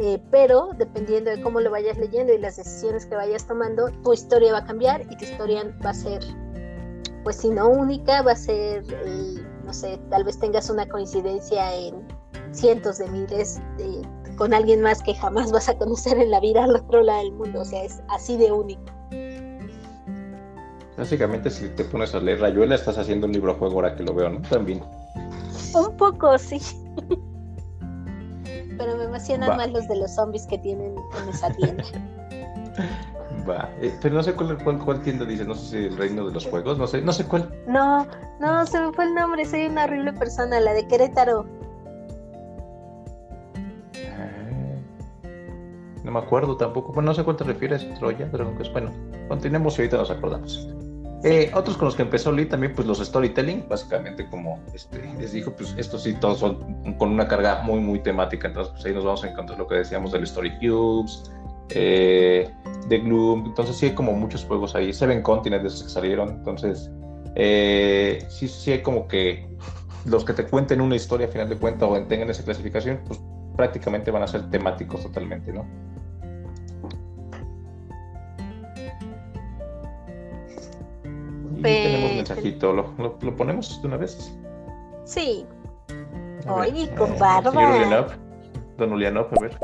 Eh, pero dependiendo de cómo lo vayas leyendo y las decisiones que vayas tomando, tu historia va a cambiar y tu historia va a ser, pues si no única, va a ser, eh, no sé, tal vez tengas una coincidencia en cientos de miles con alguien más que jamás vas a conocer en la vida al otro lado del mundo, o sea, es así de único. Básicamente, si te pones a leer Rayuela, estás haciendo un libro juego ahora que lo veo, ¿no? También. Un poco, sí. Pero me emocionan más los de los zombies que tienen en esa tienda. *laughs* Va, eh, pero no sé cuál, cuál, tienda dice, no sé si el reino de los juegos, no sé, no sé cuál. No, no, se me fue el nombre, soy una horrible persona, la de Querétaro. Eh, no me acuerdo tampoco, bueno, no sé a cuál te refieres, Troya, Quest, bueno, continuemos y ahorita nos acordamos. Eh, otros con los que empezó Lee también, pues los storytelling, básicamente como este, les dijo, pues estos sí todos son con una carga muy, muy temática, entonces pues ahí nos vamos a encontrar lo que decíamos del Story Cubes, eh, Gloom, entonces sí hay como muchos juegos ahí, Seven Continents de esos que salieron, entonces eh, sí, sí hay como que los que te cuenten una historia a final de cuentas o tengan esa clasificación, pues prácticamente van a ser temáticos totalmente, ¿no? Tenemos un mensajito, ¿Lo, lo, ponemos de una vez? Sí. Oye, con eh, barba. Don Ulianov, a ver.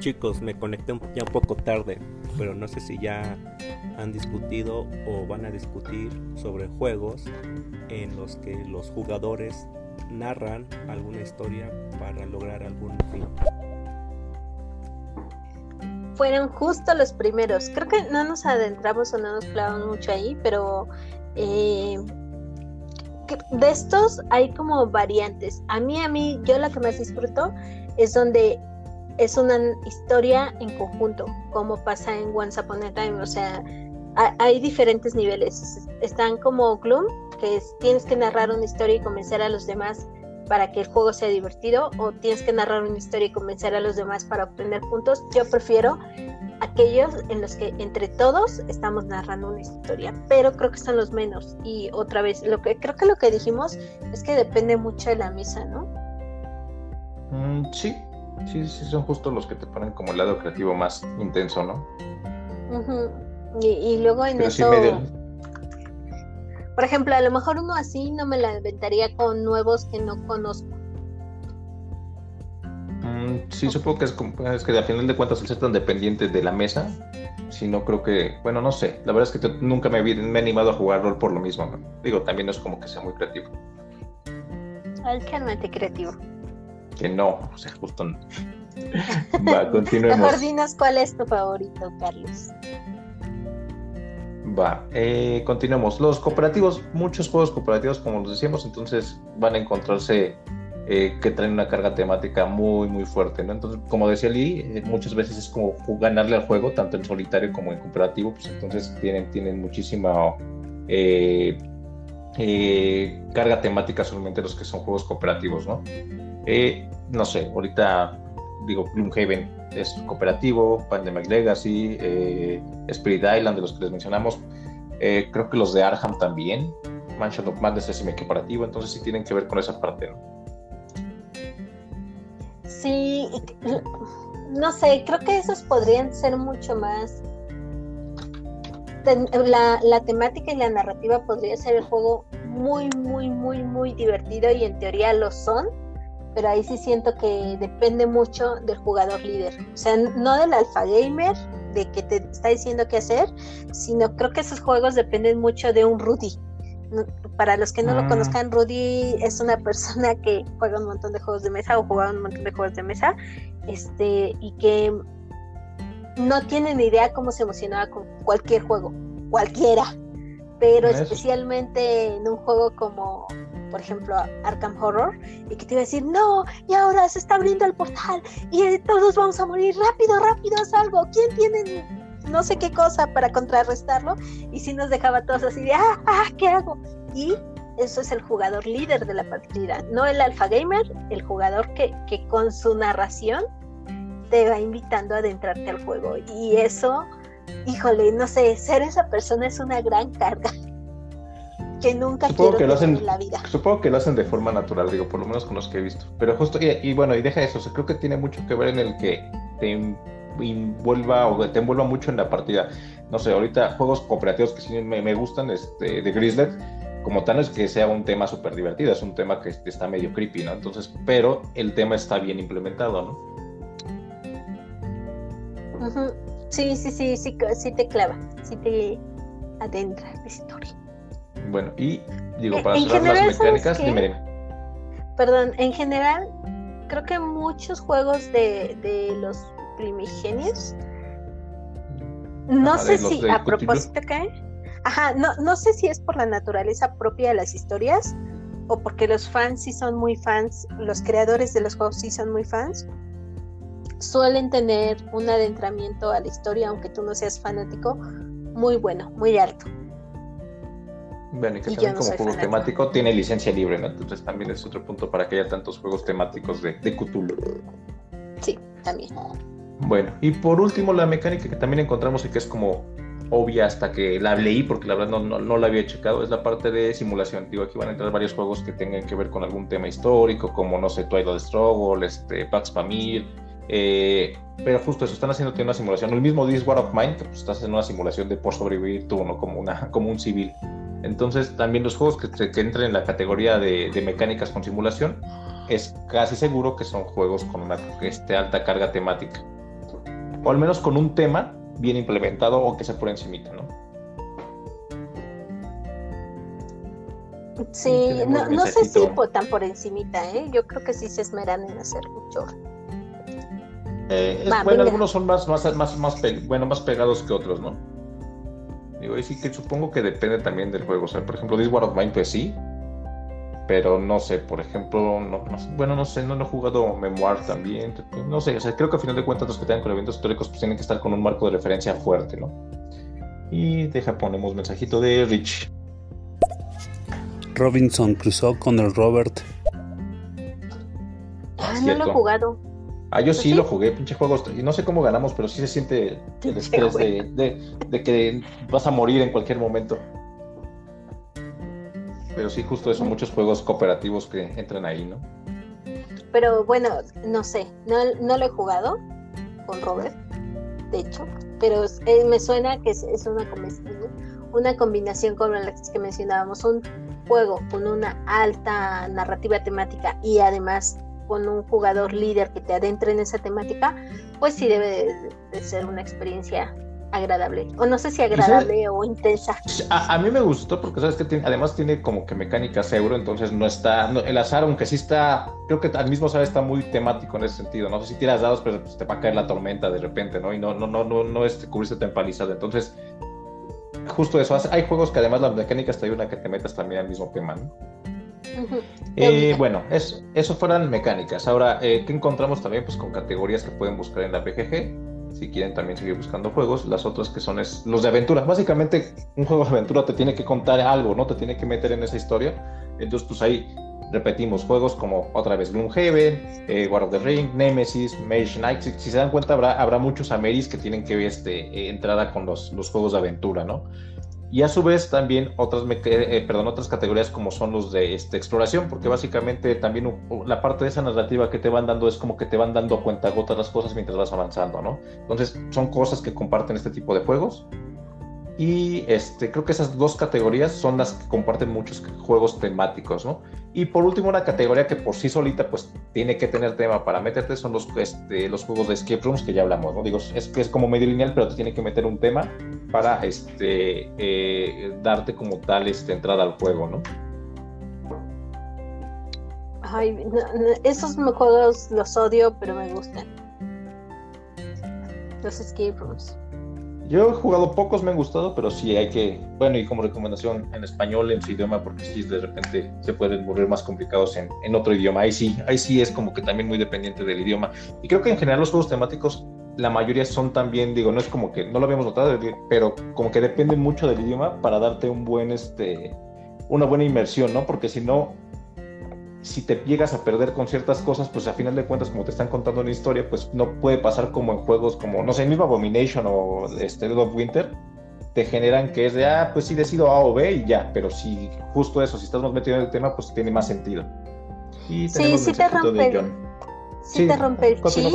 Chicos, me conecté ya un poco tarde, pero no sé si ya han discutido o van a discutir sobre juegos en los que los jugadores narran alguna historia para lograr algún fin fueron justo los primeros. Creo que no nos adentramos o no nos clavamos mucho ahí, pero eh, de estos hay como variantes. A mí, a mí, yo la que más disfruto es donde es una historia en conjunto, como pasa en Once Upon a Time. O sea, hay diferentes niveles. Están como Gloom, que es, tienes que narrar una historia y convencer a los demás para que el juego sea divertido o tienes que narrar una historia y convencer a los demás para obtener puntos. Yo prefiero aquellos en los que entre todos estamos narrando una historia, pero creo que están los menos. Y otra vez, lo que creo que lo que dijimos es que depende mucho de la mesa, ¿no? Mm, sí, Sí, sí, son justo los que te ponen como el lado creativo más intenso, ¿no? y, luego en eso... Por ejemplo, a lo mejor uno así no me la inventaría con nuevos que no conozco. Mm, sí, supongo que es, es que a final de cuentas al ser tan dependiente de la mesa, si no creo que, bueno, no sé, la verdad es que nunca me, me, he animado a jugar rol por lo mismo, digo, también no es como que sea muy creativo. Altamente creativo. Que no, o sea, justo no. *laughs* Va, continuemos. *laughs* Mejor dinos cuál es tu favorito, Carlos. Va, eh, continuemos. Los cooperativos, muchos juegos cooperativos, como los decíamos, entonces van a encontrarse eh, que traen una carga temática muy, muy fuerte, ¿no? Entonces, como decía Lee, eh, muchas veces es como ganarle al juego, tanto en solitario como en cooperativo, pues entonces tienen, tienen muchísima carga temática solamente los que son juegos cooperativos, ¿no? no sé, ahorita digo, Gloomhaven es cooperativo, Pandemic Legacy, eh, Spirit Island, de los que les mencionamos. Eh, creo que los de Arkham también. Mansion of Madness es semi-cooperativo, entonces sí tienen que ver con esa parte, ¿no? Sí, no sé, creo que esos podrían ser mucho más. La, la temática y la narrativa podría ser el juego muy, muy, muy, muy divertido y en teoría lo son pero ahí sí siento que depende mucho del jugador líder. O sea, no del alfa gamer, de que te está diciendo qué hacer, sino creo que esos juegos dependen mucho de un Rudy. Para los que no lo mm. conozcan, Rudy es una persona que juega un montón de juegos de mesa o juega un montón de juegos de mesa, este, y que no tiene ni idea cómo se emocionaba con cualquier juego, cualquiera, pero especialmente en un juego como por ejemplo, Arkham Horror, y que te iba a decir, no, y ahora se está abriendo el portal y todos vamos a morir, rápido, rápido, salvo, ¿quién tiene no sé qué cosa para contrarrestarlo? Y si nos dejaba todos así de, ah, ah, ¿qué hago? Y eso es el jugador líder de la partida, no el alfa gamer, el jugador que, que con su narración te va invitando a adentrarte al juego. Y eso, híjole, no sé, ser esa persona es una gran carga que nunca supongo que lo hacen, en la vida. Supongo que lo hacen de forma natural, digo, por lo menos con los que he visto. Pero justo, y, bueno, y deja eso, creo que tiene mucho que ver en el que te envuelva o te envuelva mucho en la partida. No sé, ahorita juegos cooperativos que sí me, gustan, este, de Grizzly, como tal es que sea un tema súper divertido, es un tema que está medio creepy, ¿no? Entonces, pero el tema está bien implementado, ¿no? Sí, sí, sí, sí, sí te clava, sí te adentra la historia. Bueno, y digo, para cerrar las mecánicas, dime, Perdón, en general, creo que muchos juegos de, de los primigenios, no sé si a propósito que... Ajá, no, no sé si es por la naturaleza propia de las historias o porque los fans sí son muy fans, los creadores de los juegos sí son muy fans, suelen tener un adentramiento a la historia, aunque tú no seas fanático, muy bueno, muy alto. Bueno, y que también como juego temático tiene licencia libre, ¿no? Entonces también es otro punto para que haya tantos juegos temáticos de, de Cthulhu. Sí, también. Bueno, y por último la mecánica que también encontramos y que es como obvia hasta que la leí, porque la verdad no, no, la había checado, es la parte de simulación. Digo, aquí van a entrar varios juegos que tengan que ver con algún tema histórico, como, no sé, Twilight Struggle, este, Pax Pamir, eh, pero justo eso, están haciendo una simulación. El mismo This War of Mine, que pues, estás haciendo una simulación de por sobrevivir tú, ¿no? Como, una, como un civil. Entonces, también los juegos que, que entran en la categoría de, mecánicas con simulación, es casi seguro que son juegos con una este, alta carga temática. O al menos con un tema bien implementado o que se por encimita, ¿no? Sí, no, sé si tan por encimita, ¿eh? Yo creo que sí se esmeran en hacer mucho. Eh, bueno, algunos son más, más, más, más, bueno, más pegados que otros, ¿no? Digo, y sí que supongo que depende también del juego. O sea, por ejemplo, This War of Mine, pues sí. Pero no sé, por ejemplo, no, bueno, no sé, no, he jugado Memoir también. No sé, o sea, creo que a final de cuentas los que tengan con eventos históricos pues tienen que estar con un marco de referencia fuerte, ¿no? Y deja, ponemos mensajito de Rich. Robinson cruzó con el Robert. Ah, no lo he jugado. Ah, yo sí, lo jugué, pinche juegos. Y no sé cómo ganamos, pero sí se siente el estrés de, que vas a morir en cualquier momento. Pero sí, justo eso, muchos juegos cooperativos que entran ahí, ¿no? pero bueno, no sé, no, no lo he jugado con Robert, de hecho, pero eh, me suena que es, una, una combinación con las que mencionábamos, un juego con una alta narrativa temática y además con un jugador líder que te adentre en esa temática, pues sí debe de ser una experiencia agradable. O no sé si agradable o intensa. A, mí me gustó porque sabes que además tiene como que mecánicas euro, entonces no está. el azar, aunque sí está. Creo que al mismo sabe está muy temático en ese sentido. No sé si tiras dados, pero pues, te va a caer la tormenta de repente, ¿no? Y no, no, no, no, no es cubrirse tan empalizado. Entonces, justo eso. Hay juegos que además las mecánicas te ayudan a que te metas también al mismo tema, ¿no? Eh, bueno, eso fueran mecánicas. Ahora, eh, ¿qué encontramos también? Pues con categorías que pueden buscar en la BGG si quieren también seguir buscando juegos. Las otras que son es, los de aventura. Básicamente, un juego de aventura te tiene que contar algo, ¿no? Te tiene que meter en esa historia. Entonces, pues ahí repetimos juegos como otra vez Gloomhaven, eh, War of the Ring, Nemesis, Mage Knight. Si, se dan cuenta, habrá, habrá muchos Ameris que tienen que ver este, entrada con los, los juegos de aventura, ¿no? Y a su vez también otras, eh, eh, perdón, otras categorías como son los de este, exploración, porque básicamente también la parte de esa narrativa que te van dando es como que te van dando cuenta gotas las cosas mientras vas avanzando, ¿no? Entonces son cosas que comparten este tipo de juegos y este, creo que esas dos categorías son las que comparten muchos juegos temáticos, ¿no? Y por último, una categoría que por sí solita pues tiene que tener tema para meterte son los, este, los juegos de escape rooms que ya hablamos, ¿no? Digo, es que es como medio lineal, pero te tiene que meter un tema para este, eh, darte como tal este, entrada al juego, ¿no? Ay, esos juegos los odio, pero me gustan. Los escape rooms. Yo he jugado pocos, me han gustado, pero sí hay que, bueno, y como recomendación en español, en su idioma, porque sí de repente se pueden volver más complicados en, en, otro idioma. Ahí sí, ahí sí es como que también muy dependiente del idioma. Y creo que en general los juegos temáticos, la mayoría son también, digo, no es como que, no lo habíamos notado, pero como que dependen mucho del idioma para darte un buen, este, una buena inmersión, ¿no? Porque si no, si te llegas a perder con ciertas cosas, pues a final de cuentas, como te están contando una historia, pues no puede pasar como en juegos como, no sé, el mismo Abomination o este Dead of Winter, te generan que es de, ah, pues sí decido A o B y ya, pero si justo eso, si estás más metido en el tema, pues tiene más sentido. Y sí, sí te rompe, sí, te rompe el chip.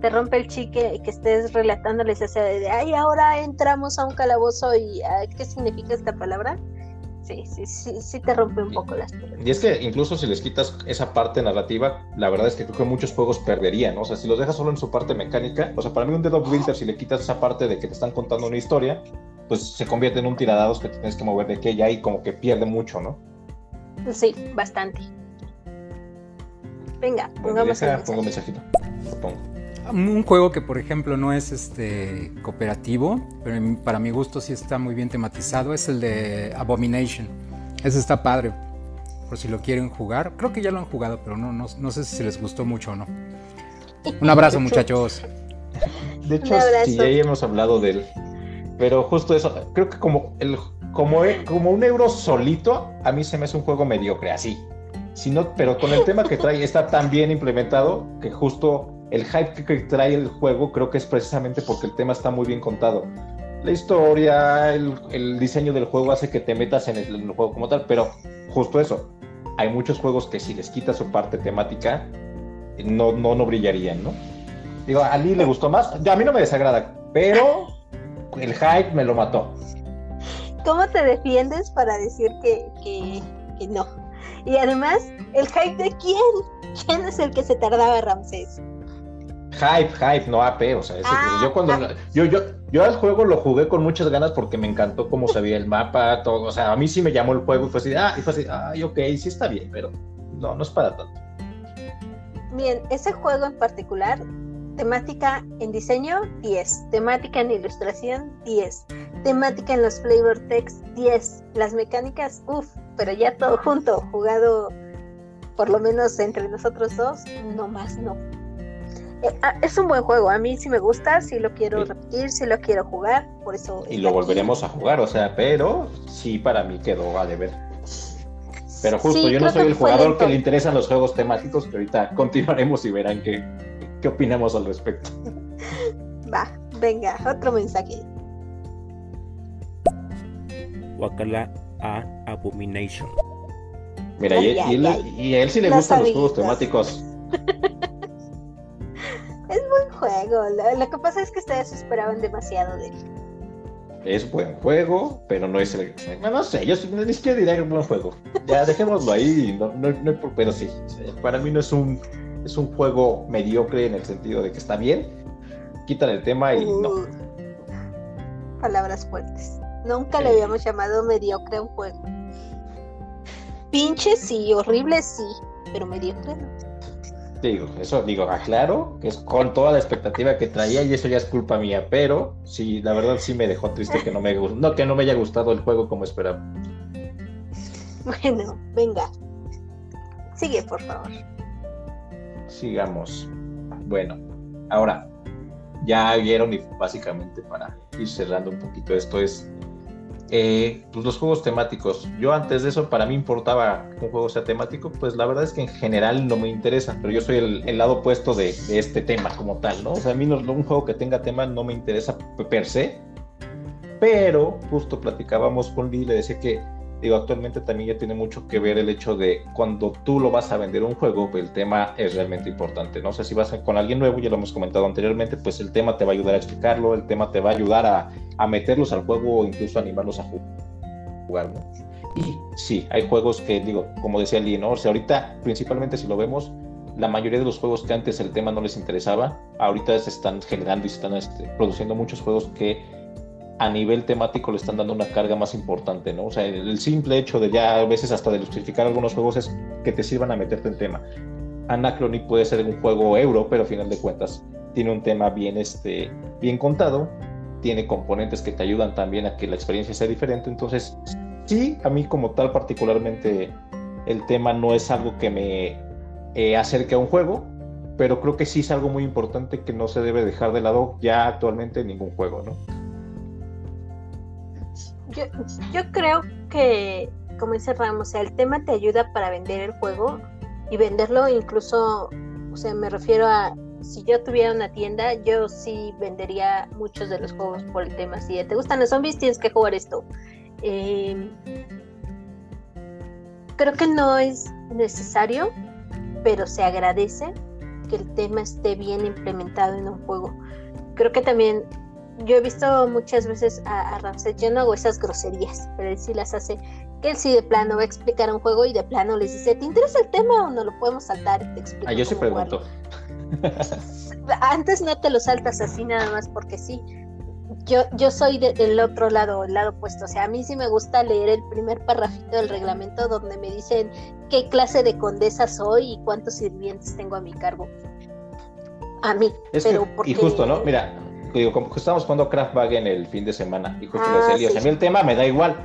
Te rompe el chi que, estés relatándoles ese de, ay, ahora entramos a un calabozo y, ah, ¿qué significa esta palabra? Sí, sí, sí, sí te rompe un poco las pelotas. Y es que incluso si les quitas esa parte narrativa, la verdad es que creo que muchos juegos perderían, ¿no? O sea, si los dejas solo en su parte mecánica, o sea, para mí un Dead of Winter, si le quitas esa parte de que te están contando una historia, pues se convierte en un tiradados que tienes que mover de aquella y como que pierde mucho, ¿no? Sí, bastante. Venga, pongamos el Pongo un mensajito. Lo pongo. Un juego que, por ejemplo, no es este cooperativo, pero para mi gusto sí está muy bien tematizado, es el de Abomination. Ese está padre, por si lo quieren jugar. Creo que ya lo han jugado, pero no, no, sé si les gustó mucho o no. Un abrazo, muchachos. De hecho, sí, ya hemos hablado de él. Pero justo eso, creo que como, el, como, como un euro solito, a mí se me hace un juego mediocre, así. Sino, pero con el tema que trae está tan bien implementado que justo el hype que trae el juego creo que es precisamente porque el tema está muy bien contado. La historia, el, diseño del juego hace que te metas en el, juego como tal, pero justo eso, hay muchos juegos que si les quitas su parte temática, no, no, no brillarían, ¿no? Digo, a Lee le gustó más, a mí no me desagrada, pero el hype me lo mató. ¿Cómo te defiendes para decir que, que, que no? Y además, ¿el hype de quién? ¿Quién es el que se tardaba, Ramsés? Hype, hype, no AP, o sea, ah, yo cuando yo, yo, yo al juego lo jugué con muchas ganas porque me encantó cómo se veía el mapa, todo, o sea, a mí sí me llamó el juego y fue así, ah, y fue así, ay, ok, sí está bien, pero no, no es para tanto. Bien, ese juego en particular, temática en diseño, 10, temática en ilustración, 10, temática en los flavor text, 10, las mecánicas, uff, pero ya todo junto, jugado por lo menos entre nosotros dos, no más, no. Eh, ah, es un buen juego, a mí sí me gusta, sí lo quiero repetir, sí lo quiero jugar, por eso... Y lo volveremos a jugar, o sea, pero sí para mí quedó a deber. Pero justo, yo no soy el jugador que le interesan los juegos temáticos, que ahorita continuaremos y verán qué, qué opinamos al respecto. *laughs* Va, venga, otro mensaje. Wakala a Abomination. Mira, y, y, a él sí le gustan los juegos temáticos. *laughs* es buen juego. Lo, que pasa es que ustedes esperaban demasiado de él. Es buen juego, pero no es el. No, sé, yo ni siquiera diría que es buen juego. Ya dejémoslo ahí, no, no, no, pero sí. Para mí no es un, es un juego mediocre en el sentido de que está bien. Quitan el tema y no. Uh, palabras fuertes. Nunca le habíamos llamado mediocre a un juego. Pinche sí, horrible sí, pero mediocre no. Digo, eso digo, aclaro que es con toda la expectativa que traía y eso ya es culpa mía, pero sí, la verdad sí me dejó triste que no me no, que no me haya gustado el juego como esperaba. Bueno, venga. Sigue, por favor. Sigamos. Bueno, ahora, ya vieron y básicamente para ir cerrando un poquito esto es eh, pues los juegos temáticos. Yo antes de eso, para mí importaba que un juego sea temático, pues la verdad es que en general no me interesa, pero yo soy el, lado opuesto de, este tema como tal, ¿no? O sea, a mí no, un juego que tenga tema no me interesa per se, pero justo platicábamos con Lee, le decía que digo, actualmente también ya tiene mucho que ver el hecho de cuando tú lo vas a vender un juego, el tema es realmente importante, ¿no? O sea, si vas con alguien nuevo, ya lo hemos comentado anteriormente, pues el tema te va a ayudar a explicarlo, el tema te va a ayudar a, a meterlos al juego o incluso animarlos a jugar, ¿no? Y sí, hay juegos que, digo, como decía Lee, ¿no? O sea, ahorita, principalmente si lo vemos, la mayoría de los juegos que antes el tema no les interesaba, ahorita se están generando y se están este, produciendo muchos juegos que a nivel temático le están dando una carga más importante, ¿no? O sea, el, simple hecho de ya a veces hasta de justificar algunos juegos es que te sirvan a meterte en tema. Anachrony puede ser un juego euro, pero a final de cuentas tiene un tema bien, este, bien contado, tiene componentes que te ayudan también a que la experiencia sea diferente, entonces sí, a mí como tal particularmente el tema no es algo que me eh, acerque a un juego, pero creo que sí es algo muy importante que no se debe dejar de lado ya actualmente en ningún juego, ¿no? Yo, creo que, como dice Ramos, el tema te ayuda para vender el juego y venderlo incluso, o sea, me refiero a, si yo tuviera una tienda, yo sí vendería muchos de los juegos por el tema. Si te gustan los zombies, tienes que jugar esto. Em, creo que no es necesario, pero se agradece que el tema esté bien implementado en un juego. Creo que también yo he visto muchas veces a, a yo no hago esas groserías, pero él sí las hace, que él sí de plano va a explicar un juego y de plano les dice, ¿te interesa el tema o no lo podemos saltar? Y te explico ah, yo sí pregunto. *laughs* Antes no te lo saltas así nada más porque sí. Yo, yo soy del otro lado, el lado opuesto. O sea, a mí sí me gusta leer el primer parrafito del reglamento donde me dicen qué clase de condesa soy y cuántos sirvientes tengo a mi cargo. A mí. pero Y justo, ¿no? Mira, digo, como que estábamos jugando en el fin de semana, y justo ah, decía, a mí el tema me da igual,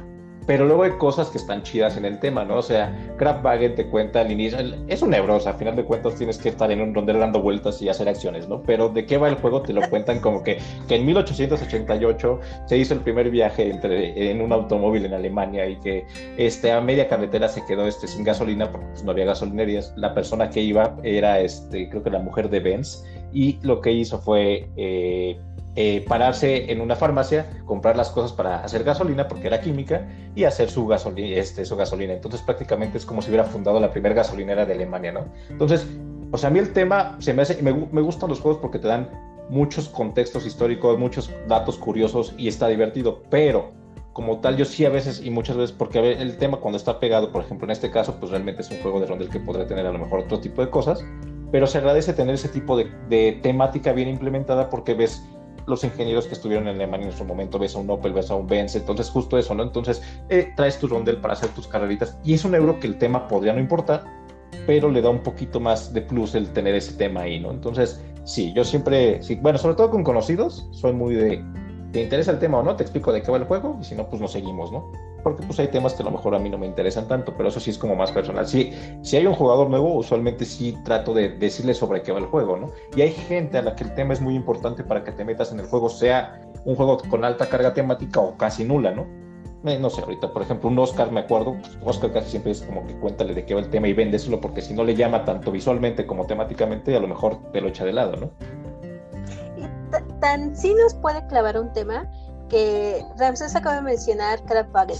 pero luego hay cosas que están chidas en el tema, ¿no? O sea, Craftwagen te cuenta al inicio, es un nebroso, a final de cuentas tienes que estar en un rondel dando vueltas y hacer acciones, ¿no? Pero de qué va el juego te lo cuentan como que, que en 1888 se hizo el primer viaje entre, en un automóvil en Alemania y que este, a media carretera se quedó este, sin gasolina porque pues, no había gasolinerías. La persona que iba era, este, creo que la mujer de Benz y lo que hizo fue... Eh, eh, pararse en una farmacia, comprar las cosas para hacer gasolina, porque era química, y hacer su gasolina, este, su gasolina. Entonces prácticamente es como si hubiera fundado la primera gasolinera de Alemania, ¿no? Entonces, o sea, a mí el tema se me hace, me, me gustan los juegos porque te dan muchos contextos históricos, muchos datos curiosos y está divertido, pero como tal, yo sí a veces y muchas veces, porque el tema cuando está pegado, por ejemplo, en este caso, pues realmente es un juego de rondel que podría tener a lo mejor otro tipo de cosas, pero se agradece tener ese tipo de, de temática bien implementada porque ves los ingenieros que estuvieron en Alemania en su momento, ves a un Opel, ves a un Benz, entonces justo eso, ¿no? Entonces eh, traes tu rondel para hacer tus carreritas y es un euro que el tema podría no importar, pero le da un poquito más de plus el tener ese tema ahí, ¿no? Entonces, sí, yo siempre, sí, bueno, sobre todo con conocidos, soy muy de, ¿te interesa el tema o no? Te explico de qué va el juego y si no, pues nos seguimos, ¿no? porque pues hay temas que a lo mejor a mí no me interesan tanto, pero eso sí es como más personal. Si, si hay un jugador nuevo, usualmente sí trato de decirle sobre qué va el juego, ¿no? Y hay gente a la que el tema es muy importante para que te metas en el juego, sea un juego con alta carga temática o casi nula, ¿no? Eh, no sé, ahorita, por ejemplo, un Oscar, me acuerdo, pues, Oscar casi siempre es como que cuéntale de qué va el tema y véndeselo, porque si no le llama tanto visualmente como temáticamente, a lo mejor te lo echa de lado, ¿no? Tan sí nos puede clavar un tema que Ramses acaba de mencionar Craftwagen.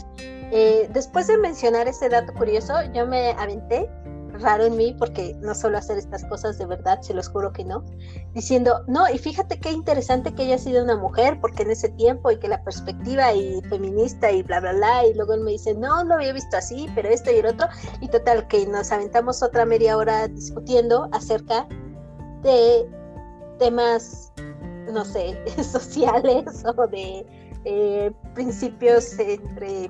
Eh, después de mencionar ese dato curioso, yo me aventé raro en mí porque no suelo hacer estas cosas de verdad, se los juro que no, diciendo, no, y fíjate qué interesante que haya sido una mujer, porque en ese tiempo y que la perspectiva y feminista y bla, bla, bla, y luego él me dice, no, lo había visto así, pero esto y el otro, y total, que nos aventamos otra media hora discutiendo acerca de temas, no sé, *laughs* sociales o de eh, principios entre,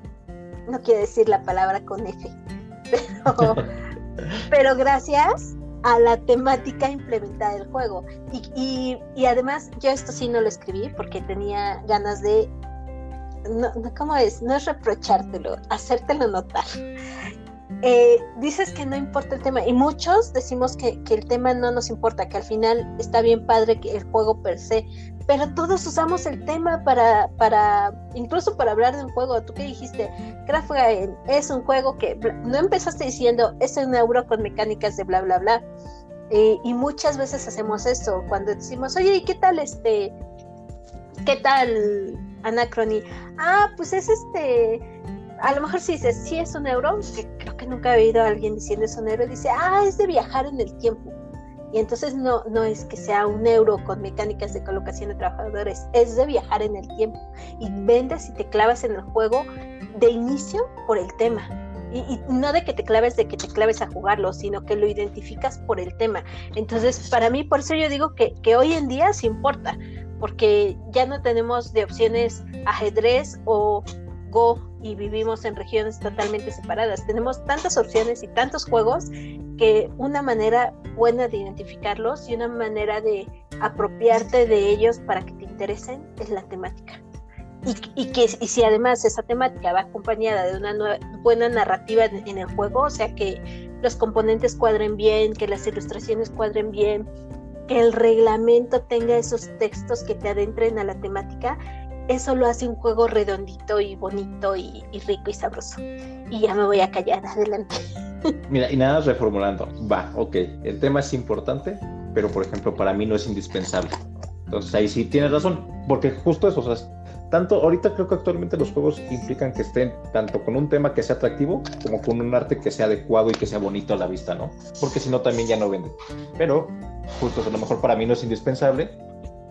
no quiero decir la palabra con F, *laughs* pero pero gracias a la temática implementada del juego. Y, además, yo esto sí no lo escribí porque tenía ganas de. No, ¿Cómo es? No es reprochártelo, hacértelo notar. Eh, dices que no importa el tema y muchos decimos que, que, el tema no nos importa, que al final está bien padre que el juego per se, pero todos usamos el tema para, para, incluso para hablar de un juego. Tú que dijiste, es un juego que no empezaste diciendo, es un euro con mecánicas de bla, bla, bla. y muchas veces hacemos eso, cuando decimos, oye, qué tal este, qué tal Anacrony? Ah, pues es este, a lo mejor si dices, sí es un euro, que creo que nunca he oído a alguien diciendo es un euro, dice, ah, es de viajar en el tiempo. Y entonces no, no es que sea un euro con mecánicas de colocación de trabajadores, es de viajar en el tiempo. Y vendes y te clavas en el juego de inicio por el tema. Y, no de que te claves, de que te claves a jugarlo, sino que lo identificas por el tema. Entonces, para mí, por eso yo digo que, que hoy en día sí importa, porque ya no tenemos de opciones ajedrez o Y vivimos en regiones totalmente separadas. Tenemos tantas opciones y tantos juegos que una manera buena de identificarlos y una manera de apropiarte de ellos para que te interesen es la temática. Y, que y si además esa temática va acompañada de una buena narrativa en, el juego, o sea que los componentes cuadren bien, que las ilustraciones cuadren bien, que el reglamento tenga esos textos que te adentren a la temática, eso lo hace un juego redondito y bonito y, rico y sabroso. Y ya me voy a callar, adelante. *laughs* Mira, y nada reformulando, va, ok, el tema es importante, pero por ejemplo para mí no es indispensable. Entonces ahí sí tienes razón, porque justo eso, o sea, tanto ahorita creo que actualmente los juegos implican que estén tanto con un tema que sea atractivo como con un arte que sea adecuado y que sea bonito a la vista, ¿no? Porque si no también ya no venden. Pero justo a lo mejor para mí no es indispensable,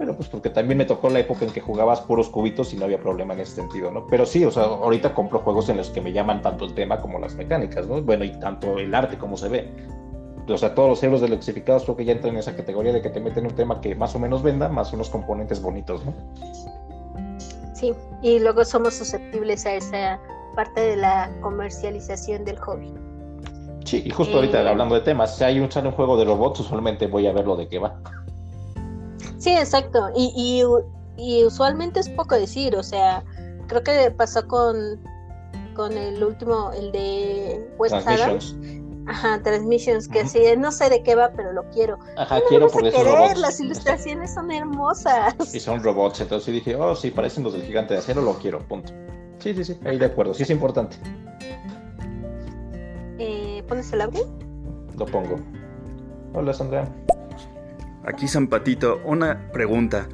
pero pues porque también me tocó la época en que jugabas puros cubitos y no había problema en ese sentido, ¿no? Pero sí, o sea, ahorita compro juegos en los que me llaman tanto el tema como las mecánicas, ¿no? Bueno, y tanto el arte como se ve. O sea, todos los euros electrificados creo que ya entran en esa categoría de que te meten un tema que más o menos venda, más unos componentes bonitos, ¿no? Sí, y luego somos susceptibles a esa parte de la comercialización del hobby. Sí, y justo ahorita hablando de temas, si hay un, un juego de robots, usualmente voy a ver lo de qué va. Sí, exacto. Y, y, usualmente es poco decir, o sea, creo que pasó con, con el último, el de West Adams. Ajá, Transmissions, que así, no sé de qué va, pero lo quiero. Ajá, quiero porque son robots. Las ilustraciones son hermosas. Y son robots, entonces dije, oh, sí, parecen los del gigante de acero, lo quiero, punto. Sí, sí, sí, ahí de acuerdo, sí es importante. Eh, ¿Pones el audio? Lo pongo. Hola, Sandra. Aquí Zampatito, una pregunta.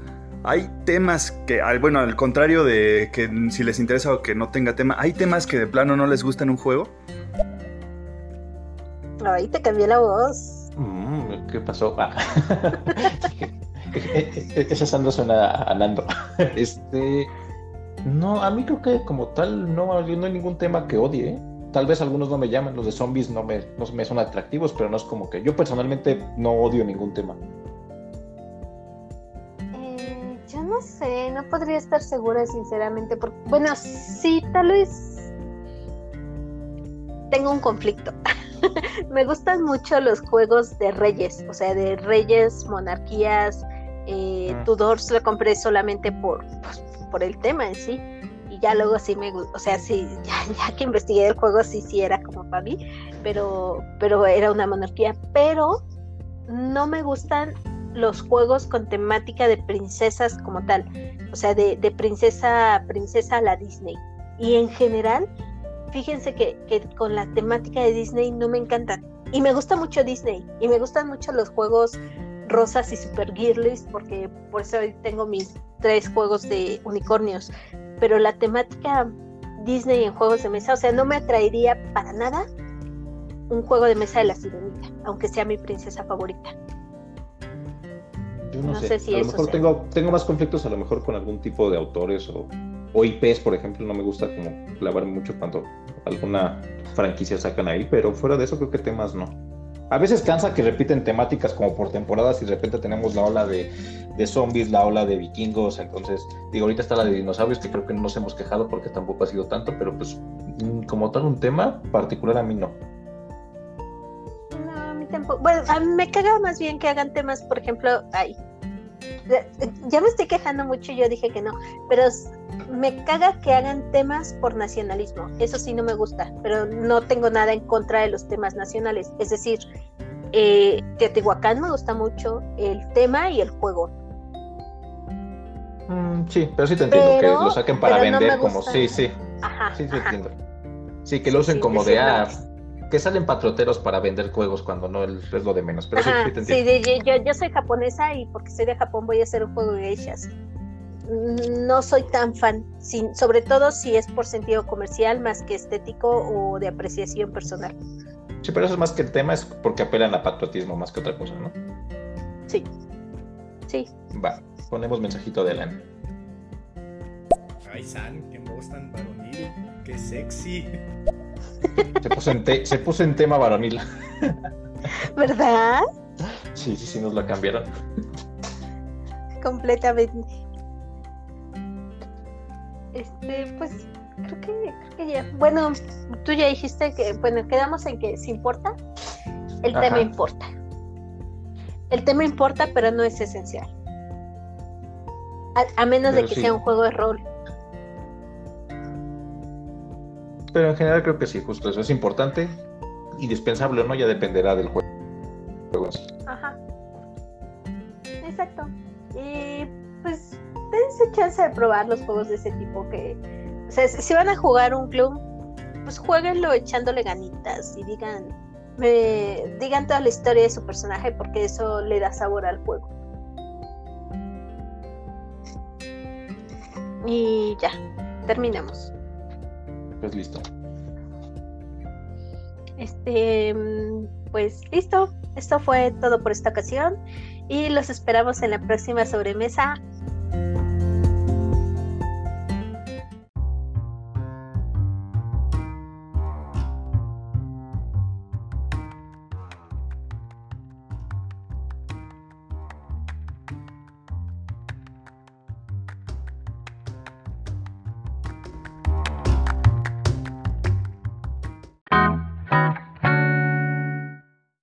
Hay temas que, bueno, al contrario de que si les interesa o que no tenga tema, ¿hay temas que de plano no les gustan en un juego? Ahí te cambié la voz. Mm, ¿Qué pasó? Ah. *laughs* Esa Sandra suena a Nando. Este. No, a mí creo que como tal no, no hay ningún tema que odie. ¿eh? Tal vez algunos no me llaman, los de zombies no me, no me son atractivos, pero no es como que yo personalmente no odio ningún tema. No sé, no podría estar segura sinceramente, porque, bueno, sí, tal vez tengo un conflicto. *laughs* me gustan mucho los juegos de reyes, o sea, de reyes, monarquías. Eh, Tudors lo compré solamente por, pues, por el tema en sí. Y ya luego sí me o sea, sí, *laughs* ya, que investigué el juego, sí, sí era como para mí, pero, pero era una monarquía. Pero no me gustan los juegos con temática de princesas como tal, o sea, de, princesa, princesa a la Disney. Y en general, fíjense que, con la temática de Disney no me encantan. Y me gusta mucho Disney, y me gustan mucho los juegos rosas y super girlies, porque por eso hoy tengo mis tres juegos de unicornios. Pero la temática Disney en juegos de mesa. O sea, no me atraería para nada un juego de mesa de la sirenita, aunque sea mi princesa favorita. Yo no, sé. si a lo mejor tengo, tengo más conflictos a lo mejor con algún tipo de autores o, o IPs, por ejemplo, no me gusta como clavar mucho cuando alguna franquicia sacan ahí, pero fuera de eso creo que temas no. A veces cansa que repiten temáticas como por temporadas y de repente tenemos la ola de, de, zombies, la ola de vikingos, entonces digo, ahorita está la de dinosaurios que creo que no nos hemos quejado porque tampoco ha sido tanto, pero pues mm, como tal un tema particular a mí no. No, a mí tampoco. Bueno, a mí me caga más bien que hagan temas, por ejemplo, ay, ya me estoy quejando mucho, yo dije que no, pero me caga que hagan temas por nacionalismo, eso sí no me gusta, pero no tengo nada en contra de los temas nacionales, es decir, eh, Teotihuacán me gusta mucho el tema y el juego. Mm, sí, pero sí te entiendo que lo saquen para vender como sí, sí. Ajá, sí, sí entiendo. Sí, que lo usen como de ah, que salen patrioteros para vender juegos cuando no es lo de menos. Pero sí, sí, yo, yo, soy japonesa y porque soy de Japón voy a hacer un juego de geishas. No soy tan fan, sin, sobre todo si es por sentido comercial más que estético o de apreciación personal. Sí, pero eso es más que el tema, es porque apelan a patriotismo más que otra cosa, ¿no? Sí. Sí. Va, ponemos mensajito de Alan. Ay, San, que voz tan varonil, qué sexy. Se puso en, se puso en tema varonil. ¿Verdad? Sí, sí, sí, nos la cambiaron. Completamente. Este, pues creo que, creo que ya. Bueno, tú ya dijiste que, bueno, quedamos en que si importa, el tema importa. El tema importa, pero no es esencial. A, menos de que sea un juego de rol. Pero en general creo que sí, justo eso es importante, indispensable o no, ya dependerá del juego. Ajá. Exacto. Y pues dense chance de probar los juegos de ese tipo que, o sea, si van a jugar un club, pues jueguenlo echándole ganitas y digan, me, digan toda la historia de su personaje porque eso le da sabor al juego. Y ya, terminamos. Pues listo. Este, pues listo. Esto fue todo por esta ocasión y los esperamos en la próxima sobremesa